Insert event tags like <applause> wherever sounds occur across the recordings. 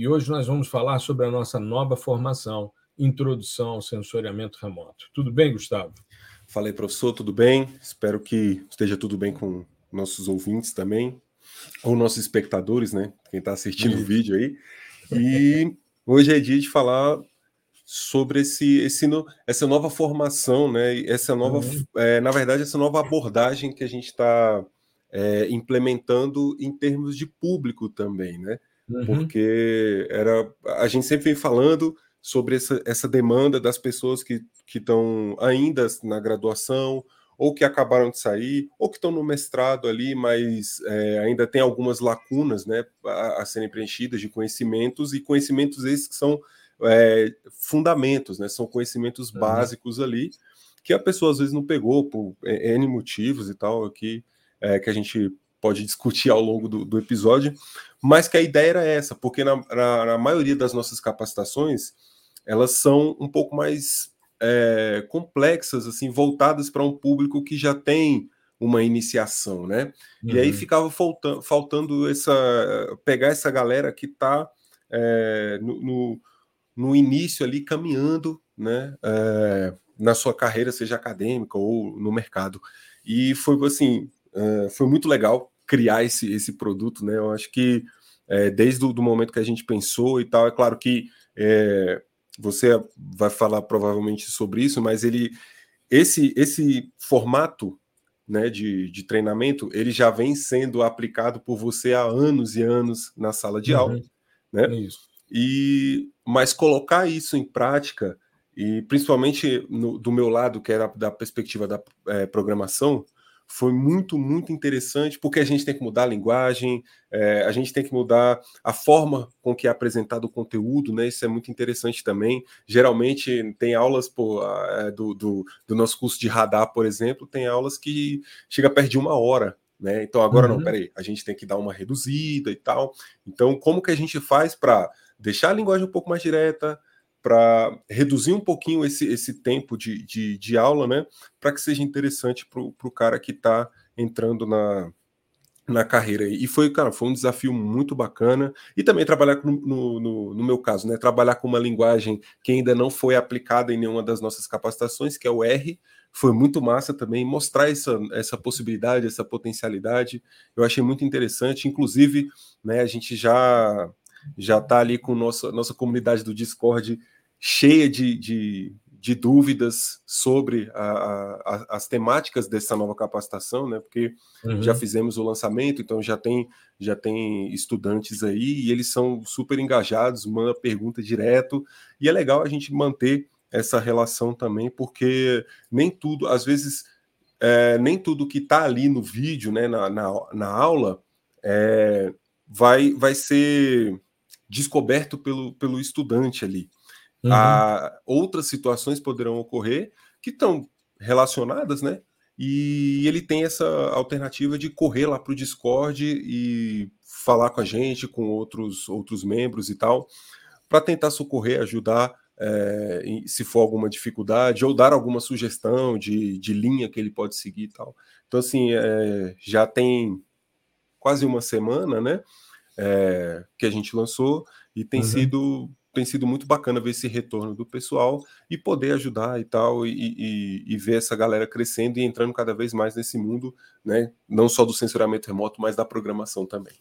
e hoje nós vamos falar sobre a nossa nova formação, Introdução ao Sensoriamento Remoto. Tudo bem, Gustavo? Falei, professor, tudo bem? Espero que esteja tudo bem com nossos ouvintes também, ou nossos espectadores, né? Quem está assistindo o vídeo aí. E hoje é dia de falar sobre esse, esse essa nova formação, né? Essa nova, uhum. é, na verdade, essa nova abordagem que a gente está é, implementando em termos de público também, né? Uhum. porque era a gente sempre vem falando sobre essa, essa demanda das pessoas que estão ainda na graduação, ou que acabaram de sair, ou que estão no mestrado ali, mas é, ainda tem algumas lacunas né, a, a, serem preenchidas de conhecimentos, e conhecimentos esses que são é, fundamentos, né, são conhecimentos uhum. básicos ali, que a pessoa às vezes não pegou por N motivos e tal, aqui, é, que a gente pode discutir ao longo do, do episódio, mas que a ideia era essa, porque na, na, na maioria das nossas capacitações elas são um pouco mais é, complexas, assim, voltadas para um público que já tem uma iniciação, né? Uhum. E aí uhum. ficava faltando, faltando essa pegar essa galera que está é, no, no, no, início ali caminhando, né? É, na sua carreira, seja acadêmica ou no mercado. E foi assim, é, foi muito legal criar esse, esse produto, né? Eu acho que é, desde o momento que a gente pensou e tal, é claro que é, você vai falar provavelmente sobre isso, mas ele esse esse formato né, de, de treinamento ele já vem sendo aplicado por você há anos e anos na sala de uhum. aula, né? Isso. E mas colocar isso em prática e principalmente no, do meu lado que era da perspectiva da é, programação, foi muito, muito interessante, porque a gente tem que mudar a linguagem, é, a gente tem que mudar a forma com que é apresentado o conteúdo, né? Isso é muito interessante também. Geralmente tem aulas pô, é, do, do, do, nosso curso de radar, por exemplo, tem aulas que chega perto de uma hora. Né? Então agora uhum. não, peraí, a gente tem que dar uma reduzida e tal. Então, como que a gente faz para deixar a linguagem um pouco mais direta, para reduzir um pouquinho esse, esse tempo de, de, de aula, né? Para que seja interessante para o cara que está entrando na, na carreira. E foi, cara, foi um desafio muito bacana. E também trabalhar com, no, no, no, meu caso, né? Trabalhar com uma linguagem que ainda não foi aplicada em nenhuma das nossas capacitações, que é o R. Foi muito massa também mostrar essa, essa possibilidade, essa potencialidade. Eu achei muito interessante. Inclusive, né, a gente já já está ali com nossa, nossa comunidade do Discord cheia de, de, de dúvidas sobre a, a, as temáticas dessa nova capacitação, né? Porque uhum. já fizemos o lançamento, então já tem já tem estudantes aí e eles são super engajados, manda pergunta direto e é legal a gente manter essa relação também, porque nem tudo, às vezes, é, nem tudo que está ali no vídeo, né, na, na, na aula, é, vai, vai ser descoberto pelo, pelo estudante ali. Uhum. Ah, outras situações poderão ocorrer que estão relacionadas, né? E ele tem essa alternativa de correr lá para o Discord e falar com a gente, com outros, outros membros e tal, para tentar socorrer, ajudar é, se for alguma dificuldade, ou dar alguma sugestão de, de linha que ele pode seguir e tal. Então, assim, é, já tem quase uma semana, né? É, que a gente lançou e tem uhum. sido tem sido muito bacana ver esse retorno do pessoal e poder ajudar e tal, e, e, e, ver essa galera crescendo e entrando cada vez mais nesse mundo, né? Não só do censuramento remoto, mas da programação também.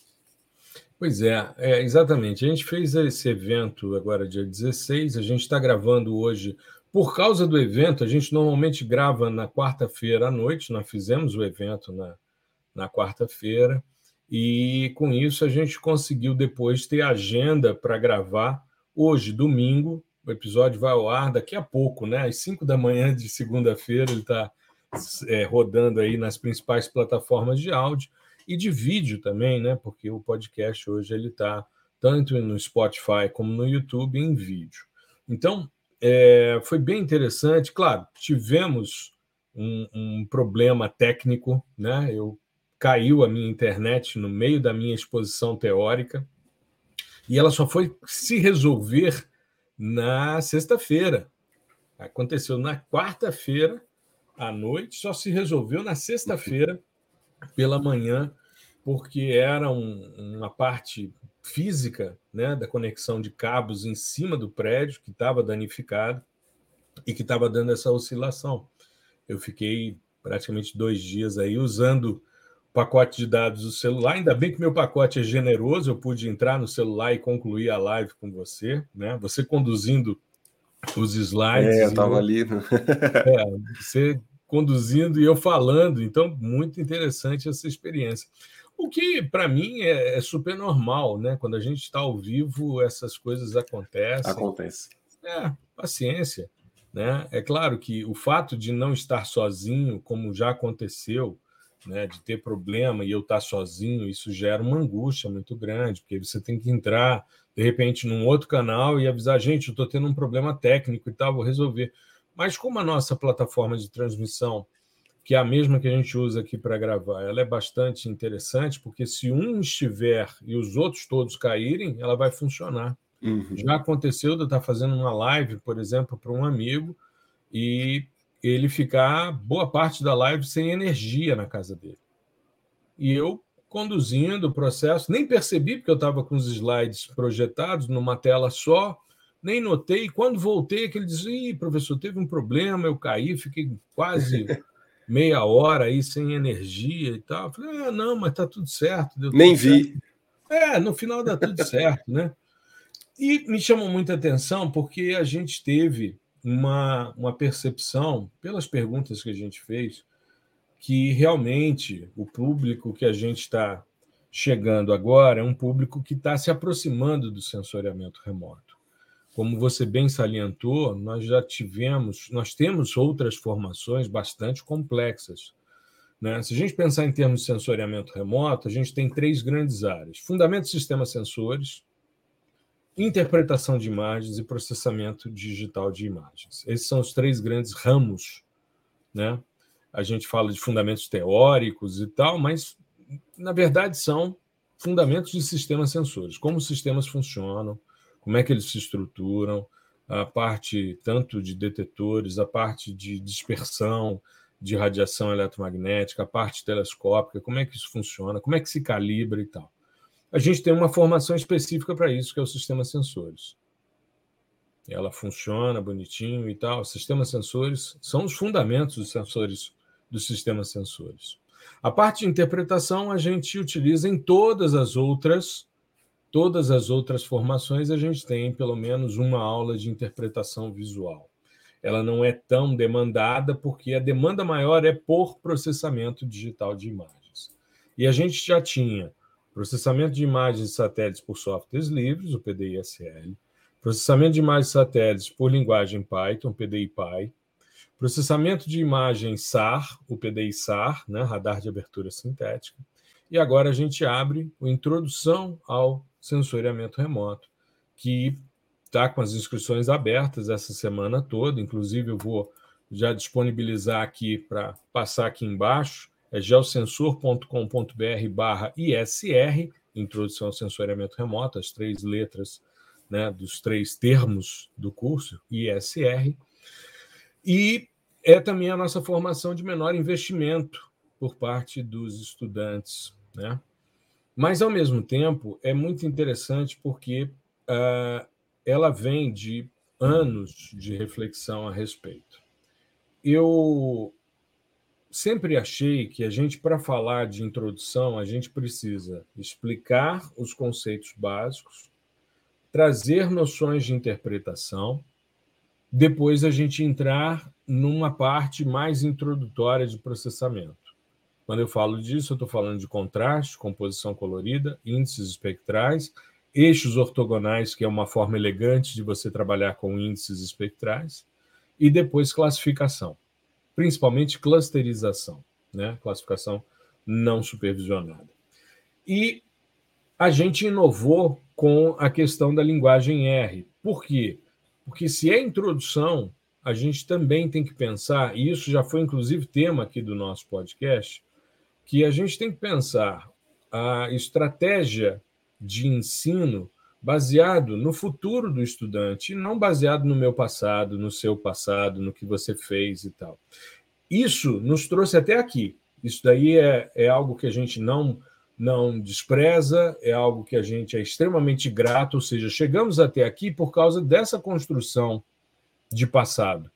Pois é, é exatamente. A gente fez esse evento agora, dia 16, a gente está gravando hoje. Por causa do evento, a gente normalmente grava na quarta-feira à noite, nós fizemos o evento na, na quarta-feira. E com isso a gente conseguiu depois ter agenda para gravar hoje, domingo. O episódio vai ao ar daqui a pouco, né? Às 5 da manhã de segunda-feira, ele está é, rodando aí nas principais plataformas de áudio e de vídeo também, né? Porque o podcast hoje ele está tanto no Spotify como no YouTube, em vídeo. Então, é, foi bem interessante. Claro, tivemos um, um, problema técnico, né? Eu caiu a minha internet no meio da minha exposição teórica e ela só foi se resolver na sexta-feira. Aconteceu na quarta-feira à noite, só se resolveu na sexta-feira pela manhã, porque era um, uma parte física né, da conexão de cabos em cima do prédio que estava danificado e que estava dando essa oscilação. Eu fiquei praticamente dois dias aí usando pacote de dados do celular. Ainda bem que meu pacote é generoso, eu pude entrar no celular e concluir a live com você, né? Você conduzindo os slides. É, eu estava ali. Né? <laughs> é, você conduzindo e eu falando, então muito interessante essa experiência. O que, para mim, é, é, super normal, né? Quando a gente está ao vivo, essas coisas acontecem. Acontece. É, paciência. Né? É claro que o fato de não estar sozinho, como já aconteceu, né, de ter problema e eu estar sozinho, isso gera uma angústia muito grande, porque você tem que entrar, de repente, num outro canal e avisar, gente, eu estou tendo um problema técnico e tal, vou resolver. Mas como a nossa plataforma de transmissão que é a mesma que a gente usa aqui para gravar, ela é bastante interessante, porque se um estiver e os outros todos caírem, ela vai funcionar. Uhum. Já aconteceu de eu estar fazendo uma live, por exemplo, para um amigo, e ele ficar boa parte da live sem energia na casa dele. E eu conduzindo o processo, nem percebi, porque eu estava com os slides projetados numa tela só, nem notei. Quando voltei, que ele disse: Ih, professor, teve um problema, eu caí, fiquei quase <laughs> meia hora aí sem energia e tal. Eu falei, ah, não, mas tá tudo certo. Nem vi. É, no final dá tudo certo, né? E me chamou muita atenção porque a gente teve uma, uma percepção, pelas perguntas que a gente fez, que realmente o público que a gente está chegando agora é um público que está se aproximando do sensoriamento remoto. Como você bem salientou, nós já tivemos, nós temos outras formações bastante complexas. Né? Se a gente pensar em termos de sensoriamento remoto, a gente tem três grandes áreas: fundamento de sistemas sensores, interpretação de imagens e processamento digital de imagens. Esses são os três grandes ramos. Né? A gente fala de fundamentos teóricos e tal, mas na verdade são fundamentos de sistemas sensores, como os sistemas funcionam, como é que eles se estruturam, a parte tanto de detetores, a parte de dispersão de radiação eletromagnética, a parte telescópica, como é que isso funciona, como é que se calibra e tal. A gente tem uma formação específica para isso, que é o sistema sensores. Ela funciona bonitinho e tal. Sistemas sensores são os fundamentos dos sensores dos sistemas sensores. A parte de interpretação a gente utiliza em todas as outras Todas as outras formações a gente tem pelo menos uma aula de interpretação visual. Ela não é tão demandada porque a demanda maior é por processamento digital de imagens. E a gente já tinha processamento de imagens de satélites por softwares livres, o PDI-SL, processamento de imagens de satélites por linguagem Python, PDI-Py, processamento de imagens SAR, o PDI-SAR, né, radar de abertura sintética, e agora a gente abre a introdução ao sensoriamento remoto, que está com as inscrições abertas essa semana toda. Inclusive, eu vou já disponibilizar aqui para passar aqui embaixo, é geosensor.com.br barra ISR, Introdução ao Sensoriamento Remoto, as três letras né, dos três termos do curso, ISR. E é também a nossa formação de menor investimento por parte dos estudantes. Né? Mas, ao mesmo tempo, é muito interessante porque uh, ela vem de anos de reflexão a respeito. Eu sempre achei que a gente, para falar de introdução, a gente precisa explicar os conceitos básicos, trazer noções de interpretação, depois a gente entrar numa parte mais introdutória de processamento. Quando eu falo disso, eu estou falando de contraste, composição colorida, índices espectrais, eixos ortogonais, que é uma forma elegante de você trabalhar com índices espectrais, e depois classificação, principalmente clusterização, né? classificação não supervisionada. E a gente inovou com a questão da linguagem R. Por quê? Porque se é introdução, a gente também tem que pensar, e isso já foi inclusive tema aqui do nosso podcast, que a gente tem que pensar a estratégia de ensino baseado no futuro do estudante, não baseado no meu passado, no seu passado, no que você fez e tal. Isso nos trouxe até aqui. Isso daí é, é algo que a gente não não despreza, é algo que a gente é extremamente grato, ou seja, chegamos até aqui por causa dessa construção de passado.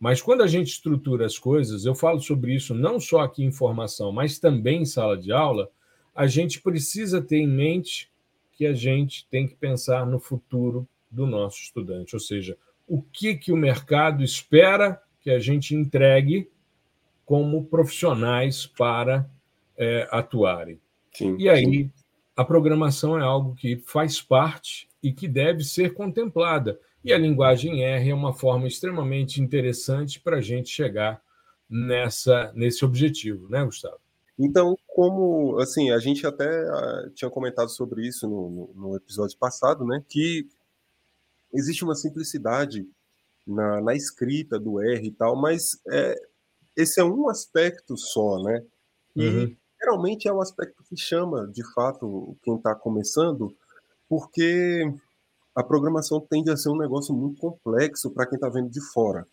Mas quando a gente estrutura as coisas, eu falo sobre isso não só aqui em formação, mas também em sala de aula, a gente precisa ter em mente que a gente tem que pensar no futuro do nosso estudante, ou seja, o que, que o mercado espera que a gente entregue como profissionais para é, atuarem. Sim, e aí, sim. a programação é algo que faz parte e que deve ser contemplada. E a linguagem R é uma forma extremamente interessante para a gente chegar nessa, nesse objetivo, né, Gustavo? Então, como assim, a gente até uh, tinha comentado sobre isso no, no, episódio passado, né? Que existe uma simplicidade na, na escrita do R e tal, mas é, esse é um aspecto só, né? E uhum. geralmente é um aspecto que chama, de fato, quem está começando, porque a programação tende a ser um negócio muito complexo para quem está vendo de fora.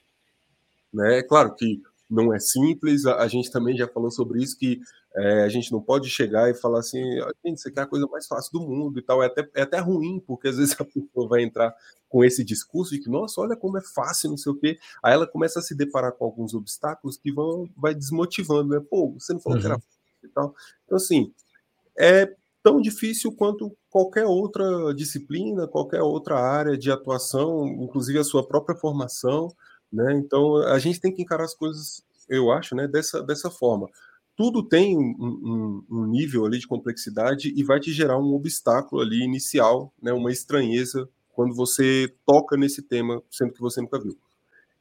Né? É claro que não é simples, a, gente também já falou sobre isso, que é, a gente não pode chegar e falar assim, gente, isso aqui é a coisa mais fácil do mundo e tal, é até, é até ruim, porque às vezes <laughs> a pessoa vai entrar com esse discurso de que, nossa, olha como é fácil, não sei o quê, aí ela começa a se deparar com alguns obstáculos que vão, vai desmotivando, né, pô, você não falou uhum. que era uhum. fácil e tal, então assim, é tão difícil quanto qualquer outra disciplina, qualquer outra área de atuação, inclusive a sua própria formação, né? Então a gente tem que encarar as coisas, eu acho, né, dessa, dessa forma. Tudo tem um, um, um nível ali de complexidade e vai te gerar um obstáculo ali inicial, né, uma estranheza quando você toca nesse tema, sendo que você nunca viu.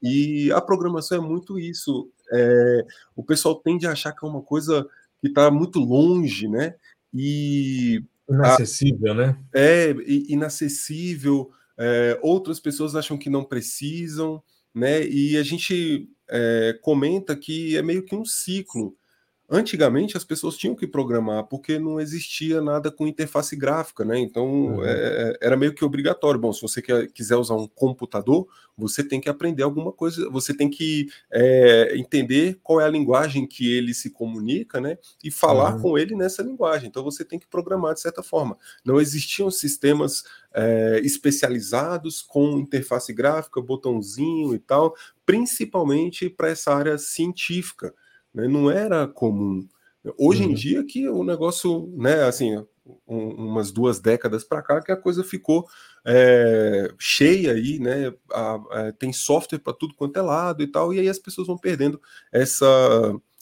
E a programação é muito isso. É, o pessoal tende a achar que é uma coisa que está muito longe, né? E inacessível, a, né? É inacessível. É, outras pessoas acham que não precisam né? E a gente é, comenta que é meio que um ciclo. Antigamente as pessoas tinham que programar porque não existia nada com interface gráfica, né? Então uhum. é, era meio que obrigatório. Bom, se você quer, quiser usar um computador, você tem que aprender alguma coisa, você tem que é, entender qual é a linguagem que ele se comunica, né? E falar uhum. com ele nessa linguagem. Então você tem que programar de certa forma. Não existiam sistemas é, especializados com interface gráfica, botãozinho e tal, principalmente para essa área científica né? não era comum. Hoje uhum. em dia que o negócio, né, assim, um, umas duas décadas para cá que a coisa ficou é, cheia aí, né? A, a, tem software para tudo quanto é lado e tal, e aí as pessoas vão perdendo essa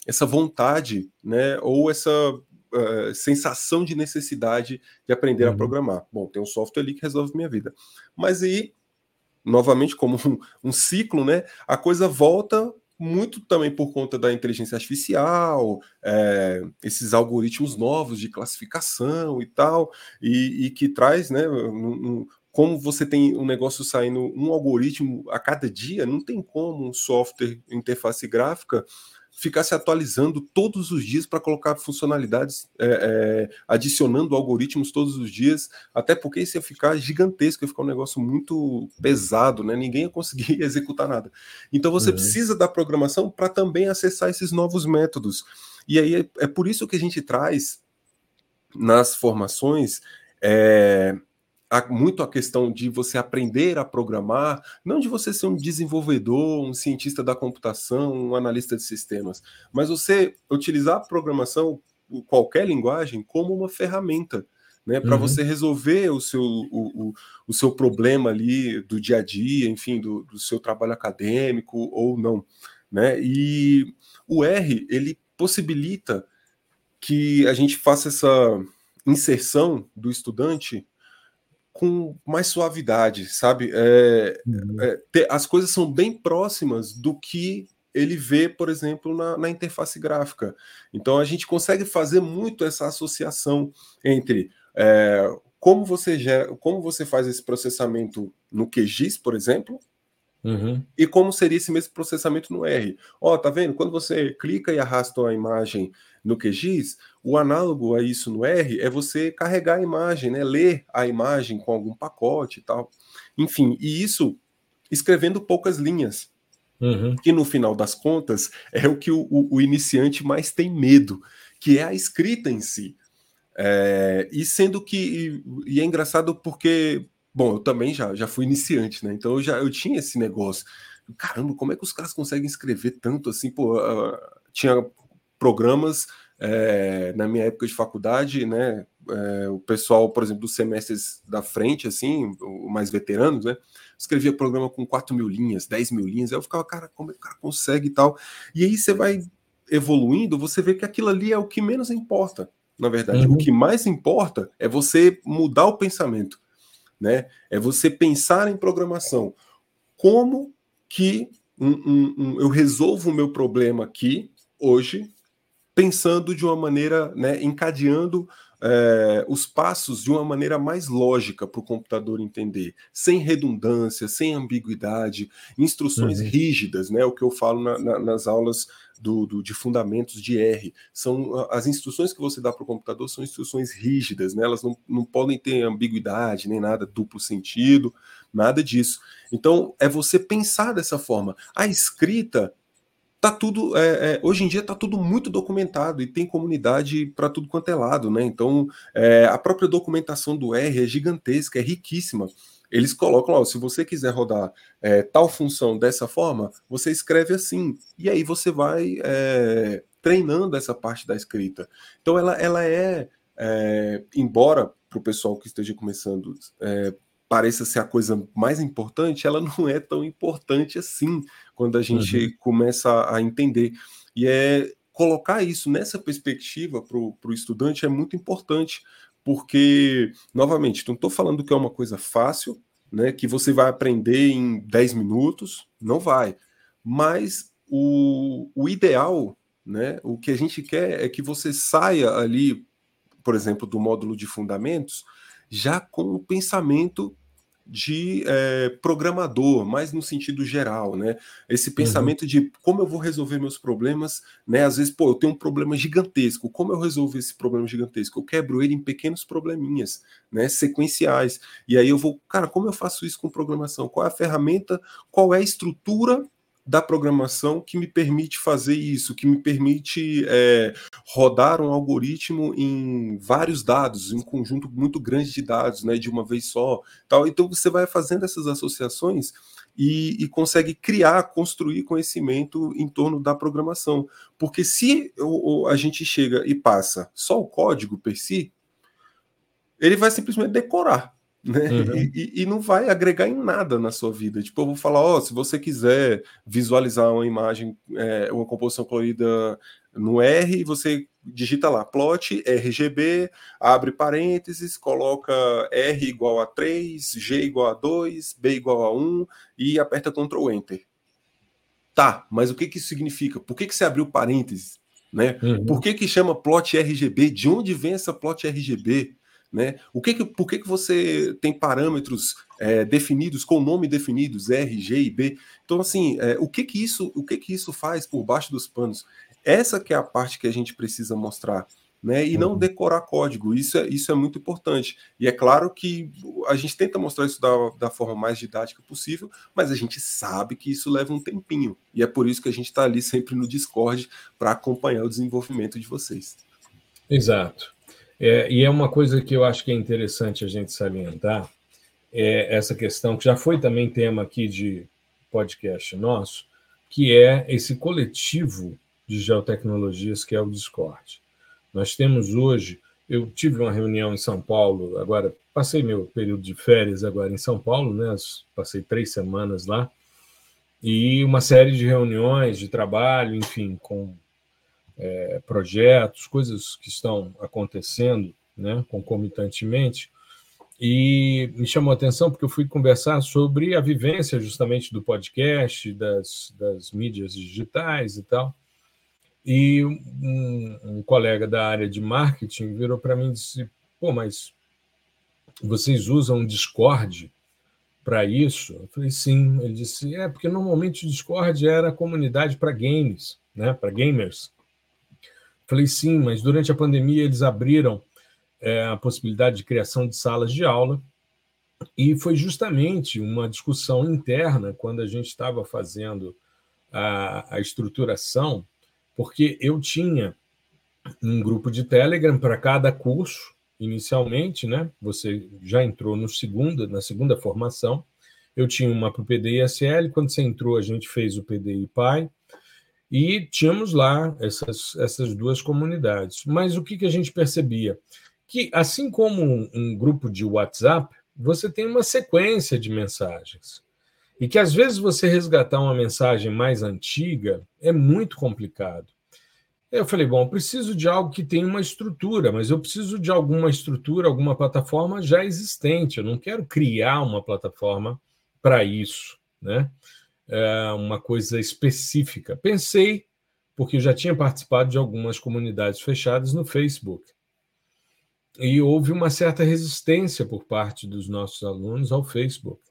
essa vontade, né? Ou essa uh, sensação de necessidade de aprender uhum. a programar. Bom, tem um software ali que resolve minha vida. Mas aí, novamente, como um, <laughs> um ciclo, né? A coisa volta muito também por conta da inteligência artificial, é, esses algoritmos novos de classificação e tal, e, e que traz, né, um, um, como você tem um negócio saindo, um algoritmo a cada dia, não tem como um software interface gráfica ficar se atualizando todos os dias para colocar funcionalidades, é, é, adicionando algoritmos todos os dias, até porque isso ia ficar gigantesco, ia ficar um negócio muito pesado, né? Ninguém ia conseguir <laughs> executar nada. Então você uhum. precisa da programação para também acessar esses novos métodos. E aí é, é, por isso que a gente traz nas formações é, muito a questão de você aprender a programar, não de você ser um desenvolvedor, um cientista da computação, um analista de sistemas, mas você utilizar a programação, qualquer linguagem, como uma ferramenta. Né, para uhum. você resolver o seu, o, o, o, seu problema ali do dia a dia, enfim, do, do seu trabalho acadêmico ou não. Né? E o R, ele possibilita que a gente faça essa inserção do estudante com mais suavidade, sabe? É, uhum. é, as coisas são bem próximas do que ele vê, por exemplo, na, na, interface gráfica. Então a gente consegue fazer muito essa associação entre é, como você gera, como você faz esse processamento no QGIS, por exemplo, uhum. e como seria esse mesmo processamento no R. Ó, tá vendo? Quando você clica e arrasta a imagem no QGIS, o análogo a isso no R é você carregar a imagem, né? Ler a imagem com algum pacote e tal. Enfim, e isso escrevendo poucas linhas. Uhum. Que no final das contas é o que o, o, o iniciante mais tem medo, que é a escrita em si. É, e sendo que. E é engraçado porque. Bom, eu também já, já fui iniciante, né? Então eu já eu tinha esse negócio. Caramba, como é que os caras conseguem escrever tanto assim? Pô, uh, tinha programas é, na minha época de faculdade, né? É, o pessoal, por exemplo, dos semestres da frente, assim, o mais veteranos, né? Escrevia programa com 4 mil linhas, 10 mil linhas. Aí eu ficava, cara, como é que o cara consegue e tal? E aí você vai evoluindo, você vê que aquilo ali é o que menos importa na verdade. Uhum. O que mais importa é você mudar o pensamento, né? É você pensar em programação. Como que um, um, um, eu resolvo o meu problema aqui, hoje, pensando de uma maneira, né, encadeando é, os passos de uma maneira mais lógica para o computador entender, sem redundância, sem ambiguidade, instruções uhum. rígidas, né? O que eu falo na, na, nas aulas do, do, de fundamentos de R. São as instruções que você dá para o computador são instruções rígidas, né? elas não, não podem ter ambiguidade, nem nada duplo sentido, nada disso. Então, é você pensar dessa forma. A escrita tá tudo é, é, hoje em dia está tudo muito documentado e tem comunidade para tudo quanto é lado, né? Então é, a própria documentação do R é gigantesca, é riquíssima eles colocam, ó, se você quiser rodar é, tal função dessa forma, você escreve assim, e aí você vai é, treinando essa parte da escrita. Então ela, ela é, é embora para o pessoal que esteja começando é, pareça ser a coisa mais importante, ela <laughs> não é tão importante assim quando a gente uhum. começa a entender. E é colocar isso nessa perspectiva para o estudante é muito importante, porque, novamente, não estou falando que é uma coisa fácil, né, que você vai aprender em 10 minutos, não vai. Mas o, o ideal, né, o que a gente quer é que você saia ali, por exemplo, do módulo de fundamentos, já com o pensamento de é, programador, mais no sentido geral, né? Esse uhum. pensamento uhum. de como eu vou resolver meus problemas, né? Às vezes, pô, eu tenho um problema gigantesco, como eu resolvo esse problema gigantesco? Eu quebro ele em pequenos probleminhas, né? Sequenciais. E aí eu vou, cara, como eu faço isso com programação? Qual é a ferramenta? Qual é a estrutura da programação que me permite fazer isso, que me permite é, rodar um algoritmo em vários dados, em um conjunto muito grande de dados, né, de uma vez só. Tal. Então você vai fazendo essas associações e, e consegue criar, construir conhecimento em torno da programação. Porque se o, a gente chega e passa só o código per si, ele vai simplesmente decorar né? Uhum. E, e, não vai agregar em nada na sua vida. Tipo, eu vou falar, ó, oh, se você quiser visualizar uma imagem, é, uma composição colorida no R, você digita lá, plot RGB, abre parênteses, coloca R igual a 3, G igual a 2, B igual a 1 e aperta Ctrl Enter. Tá, mas o que, que isso significa? Por que, que você abriu parênteses? Né? Uhum. Por que, que chama plot RGB? De onde vem essa plot RGB? Né? O que, que por que, que você tem parâmetros é, definidos com nome definidos R, G e B? Então assim, é, o que que isso o que que isso faz por baixo dos panos? Essa que é a parte que a gente precisa mostrar. Né, e não uhum. decorar código, isso é, isso é muito importante. E é claro que a gente tenta mostrar isso da, da forma mais didática possível, mas a gente sabe que isso leva um tempinho. E é por isso que a gente está ali sempre no Discord para acompanhar o desenvolvimento de vocês. Exato. É, e é uma coisa que eu acho que é interessante a gente salientar, é essa questão que já foi também tema aqui de podcast nosso, que é esse coletivo de geotecnologias que é o Discord. Nós temos hoje, eu tive uma reunião em São Paulo, agora passei meu período de férias agora em São Paulo, né? Passei três semanas lá e uma série de reuniões de trabalho, enfim, com é, projetos, coisas que estão acontecendo né, concomitantemente. E me chamou a atenção porque eu fui conversar sobre a vivência justamente do podcast, das, das mídias digitais e tal. E um, um colega da área de marketing virou para mim e disse: pô, mas vocês usam Discord para isso? Eu falei, sim. Ele disse, é, porque normalmente o Discord era comunidade para games, né? para gamers. Falei, sim, mas durante a pandemia eles abriram é, a possibilidade de criação de salas de aula, e foi justamente uma discussão interna quando a gente estava fazendo a, a estruturação, porque eu tinha um grupo de Telegram para cada curso, inicialmente, né? Você já entrou no na segunda formação. Eu tinha uma para o PDI SL, quando você entrou, a gente fez o PDI PAI, e tínhamos lá essas, essas duas comunidades. Mas o que, que a gente percebia? Que, assim como um, um grupo de WhatsApp, você tem uma sequência de mensagens. E que às vezes você resgatar uma mensagem mais antiga é muito complicado. Eu falei, bom, preciso de algo que tenha uma estrutura, mas eu preciso de alguma estrutura, alguma plataforma já existente. Eu não quero criar uma plataforma para isso, né? É uma coisa específica. Pensei, porque eu já tinha participado de algumas comunidades fechadas no Facebook. E houve uma certa resistência por parte dos nossos alunos ao Facebook.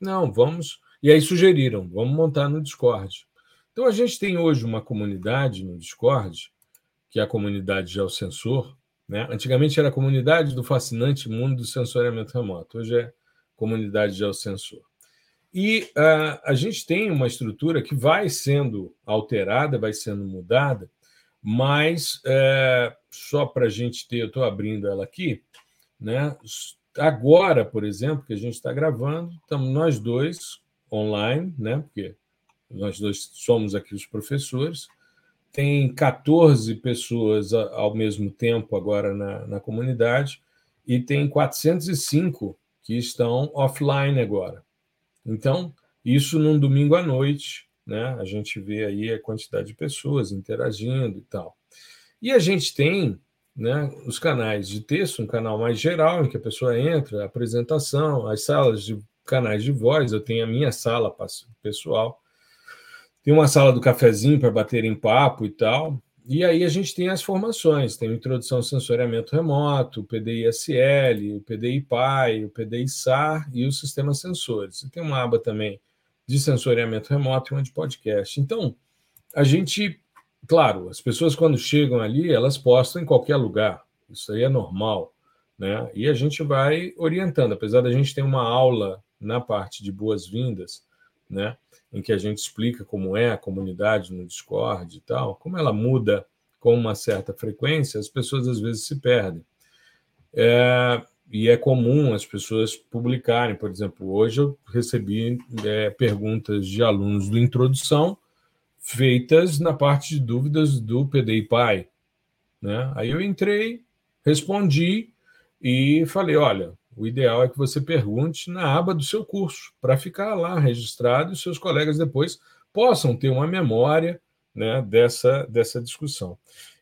Não, vamos. E aí sugeriram, vamos montar no Discord. Então, a gente tem hoje uma comunidade no Discord, que é a comunidade Geosensor. Né? Antigamente era a comunidade do fascinante mundo do sensoriamento remoto, hoje é comunidade Geosensor. E uh, a gente tem uma estrutura que vai sendo alterada, vai sendo mudada, mas é, só para a gente ter, eu estou abrindo ela aqui, né? Agora, por exemplo, que a gente está gravando, estamos nós dois online, né? Porque nós dois somos aqui os professores. Tem 14 pessoas ao mesmo tempo agora na, na comunidade e tem 405 que estão offline agora. Então, isso num domingo à noite, né? A gente vê aí a quantidade de pessoas interagindo e tal. E a gente tem né, os canais de texto, um canal mais geral, em que a pessoa entra, a apresentação, as salas de canais de voz, eu tenho a minha sala pessoal, tem uma sala do cafezinho para bater em papo e tal. E aí a gente tem as formações, tem introdução ao sensoriamento remoto, o PDI-SL, o PDI-PAI, o PDI-SAR e os sistemas sensores. E tem uma aba também de sensoriamento remoto e uma de podcast. Então, a gente, claro, as pessoas quando chegam ali, elas postam em qualquer lugar. Isso aí é normal, né? E a gente vai orientando, apesar da gente ter uma aula na parte de boas-vindas, né? Em que a gente explica como é a comunidade no Discord e tal, como ela muda com uma certa frequência, as pessoas às vezes se perdem. É, e é comum as pessoas publicarem, por exemplo, hoje eu recebi é, perguntas de alunos do Introdução feitas na parte de dúvidas do PDI Pai. Né? Aí eu entrei, respondi e falei: olha, o ideal é que você pergunte na aba do seu curso, para ficar lá registrado e seus colegas depois possam ter uma memória né, dessa, dessa discussão.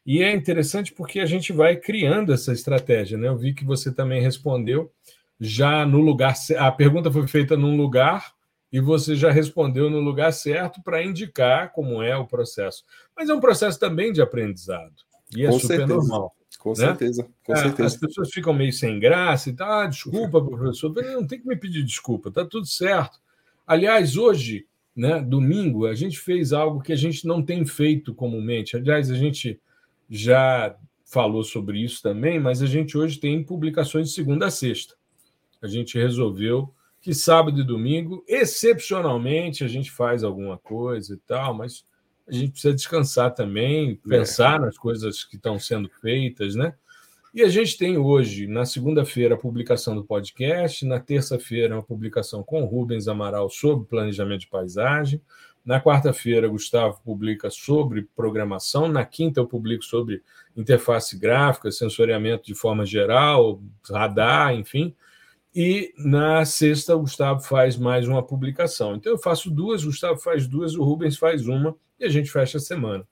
E é interessante porque a gente vai criando essa estratégia. Né? Eu vi que você também respondeu já no lugar. A pergunta foi feita num lugar e você já respondeu no lugar certo para indicar como é o processo. Mas é um processo também de aprendizado. E é Com super certeza. normal. Com né? certeza, com É, certeza. As pessoas ficam meio sem graça e tal. Ah, desculpa, professor. Não tem que me pedir desculpa, tá tudo certo. Aliás, hoje, né, domingo, a gente fez algo que a gente não tem feito comumente. Aliás, a gente já falou sobre isso também, mas a gente hoje tem publicações de segunda a sexta. A gente resolveu que sábado e domingo, excepcionalmente, a gente faz alguma coisa e tal, mas a gente precisa descansar também, pensar nas coisas que estão sendo feitas, né? E a gente tem hoje, na segunda-feira, a publicação do podcast, na terça-feira, uma publicação com Rubens Amaral sobre planejamento de paisagem, na quarta-feira, Gustavo publica sobre programação, na quinta, eu publico sobre interface gráfica, sensoriamento de forma geral, radar, enfim. E na sexta, o Gustavo faz mais uma publicação. Então, eu faço duas, o Gustavo faz duas, o Rubens faz uma, e a gente fecha a semana.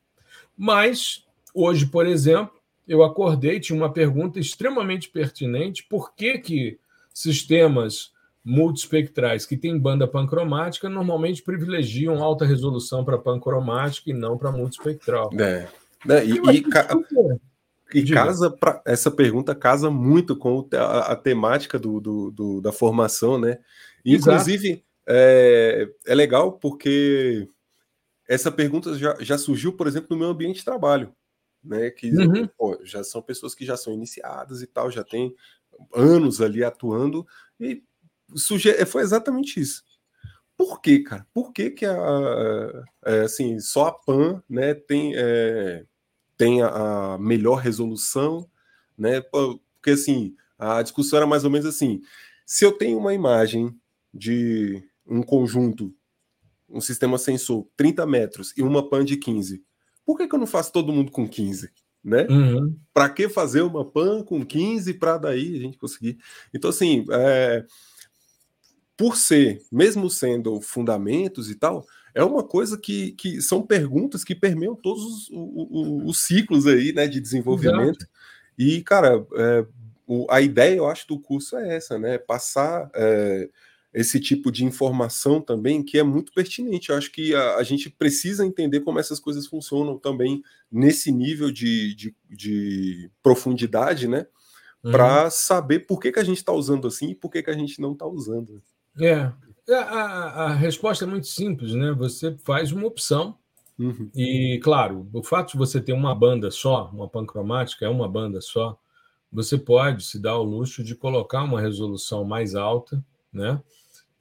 Mas, hoje, por exemplo, eu acordei, tinha uma pergunta extremamente pertinente: por que, que sistemas multispectrais que têm banda pancromática normalmente privilegiam alta resolução para pancromática e não para multispectral? É. Né, E, e super- E Diga. casa pra, essa pergunta casa muito com a, a temática do, do, do, da formação, né? Inclusive, é, é, legal porque essa pergunta já, já surgiu, por exemplo, no meu ambiente de trabalho, né? Que uhum. pô, já são pessoas que já são iniciadas e tal, já tem anos ali atuando, e suge foi exatamente isso. Por quê, cara? Por que, que a, é, assim, só a PAN né, tem, é, tem a, a, melhor resolução, né? Porque assim, a discussão era mais ou menos assim: se eu tenho uma imagem de um conjunto, um sistema sensor 30 metros e uma PAN de 15, por que, que eu não faço todo mundo com 15? Né? Uhum. Para que fazer uma PAN com 15 para daí a gente conseguir? Então, assim, é, por ser, mesmo sendo fundamentos e tal, é uma coisa que, que são perguntas que permeiam todos os, os, os ciclos aí, né, de desenvolvimento. Exato. E, cara, é, o, a ideia, eu acho, do curso é essa, né? Passar é, esse tipo de informação também, que é muito pertinente. Eu acho que a, a gente precisa entender como essas coisas funcionam também nesse nível de, de, de profundidade, né? Para uhum. saber por que, que a gente está usando assim e por que, que a gente não está usando. É. é. A, a, resposta é muito simples, né? Você faz uma opção. Uhum. E, claro, o fato de você ter uma banda só, uma pancromática é uma banda só, você pode se dar o luxo de colocar uma resolução mais alta, né?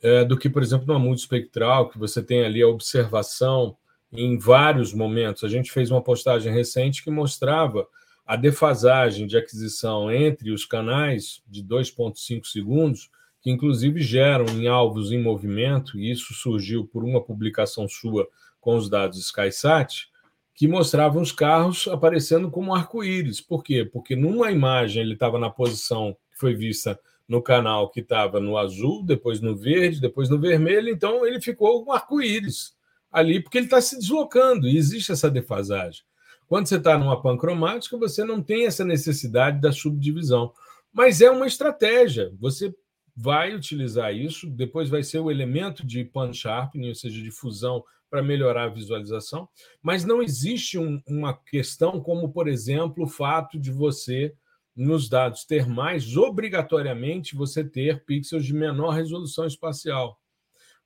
É, do que, por exemplo, numa multispectral, que você tem ali a observação em vários momentos. A gente fez uma postagem recente que mostrava a defasagem de aquisição entre os canais de 2,5 segundos que inclusive geram em alvos em movimento, e isso surgiu por uma publicação sua com os dados SkySat, que mostravam os carros aparecendo como arco-íris. Por quê? Porque numa imagem ele estava na posição que foi vista no canal que estava no azul, depois no verde, depois no vermelho, então ele ficou um arco-íris ali, porque ele está se deslocando, e existe essa defasagem. Quando você está numa pancromática, você não tem essa necessidade da subdivisão. Mas é uma estratégia. Você vai utilizar isso, depois vai ser o elemento de pan sharpening, ou seja, de fusão para melhorar a visualização, mas não existe um, uma questão como, por exemplo, o fato de você, nos dados termais, obrigatoriamente você ter pixels de menor resolução espacial.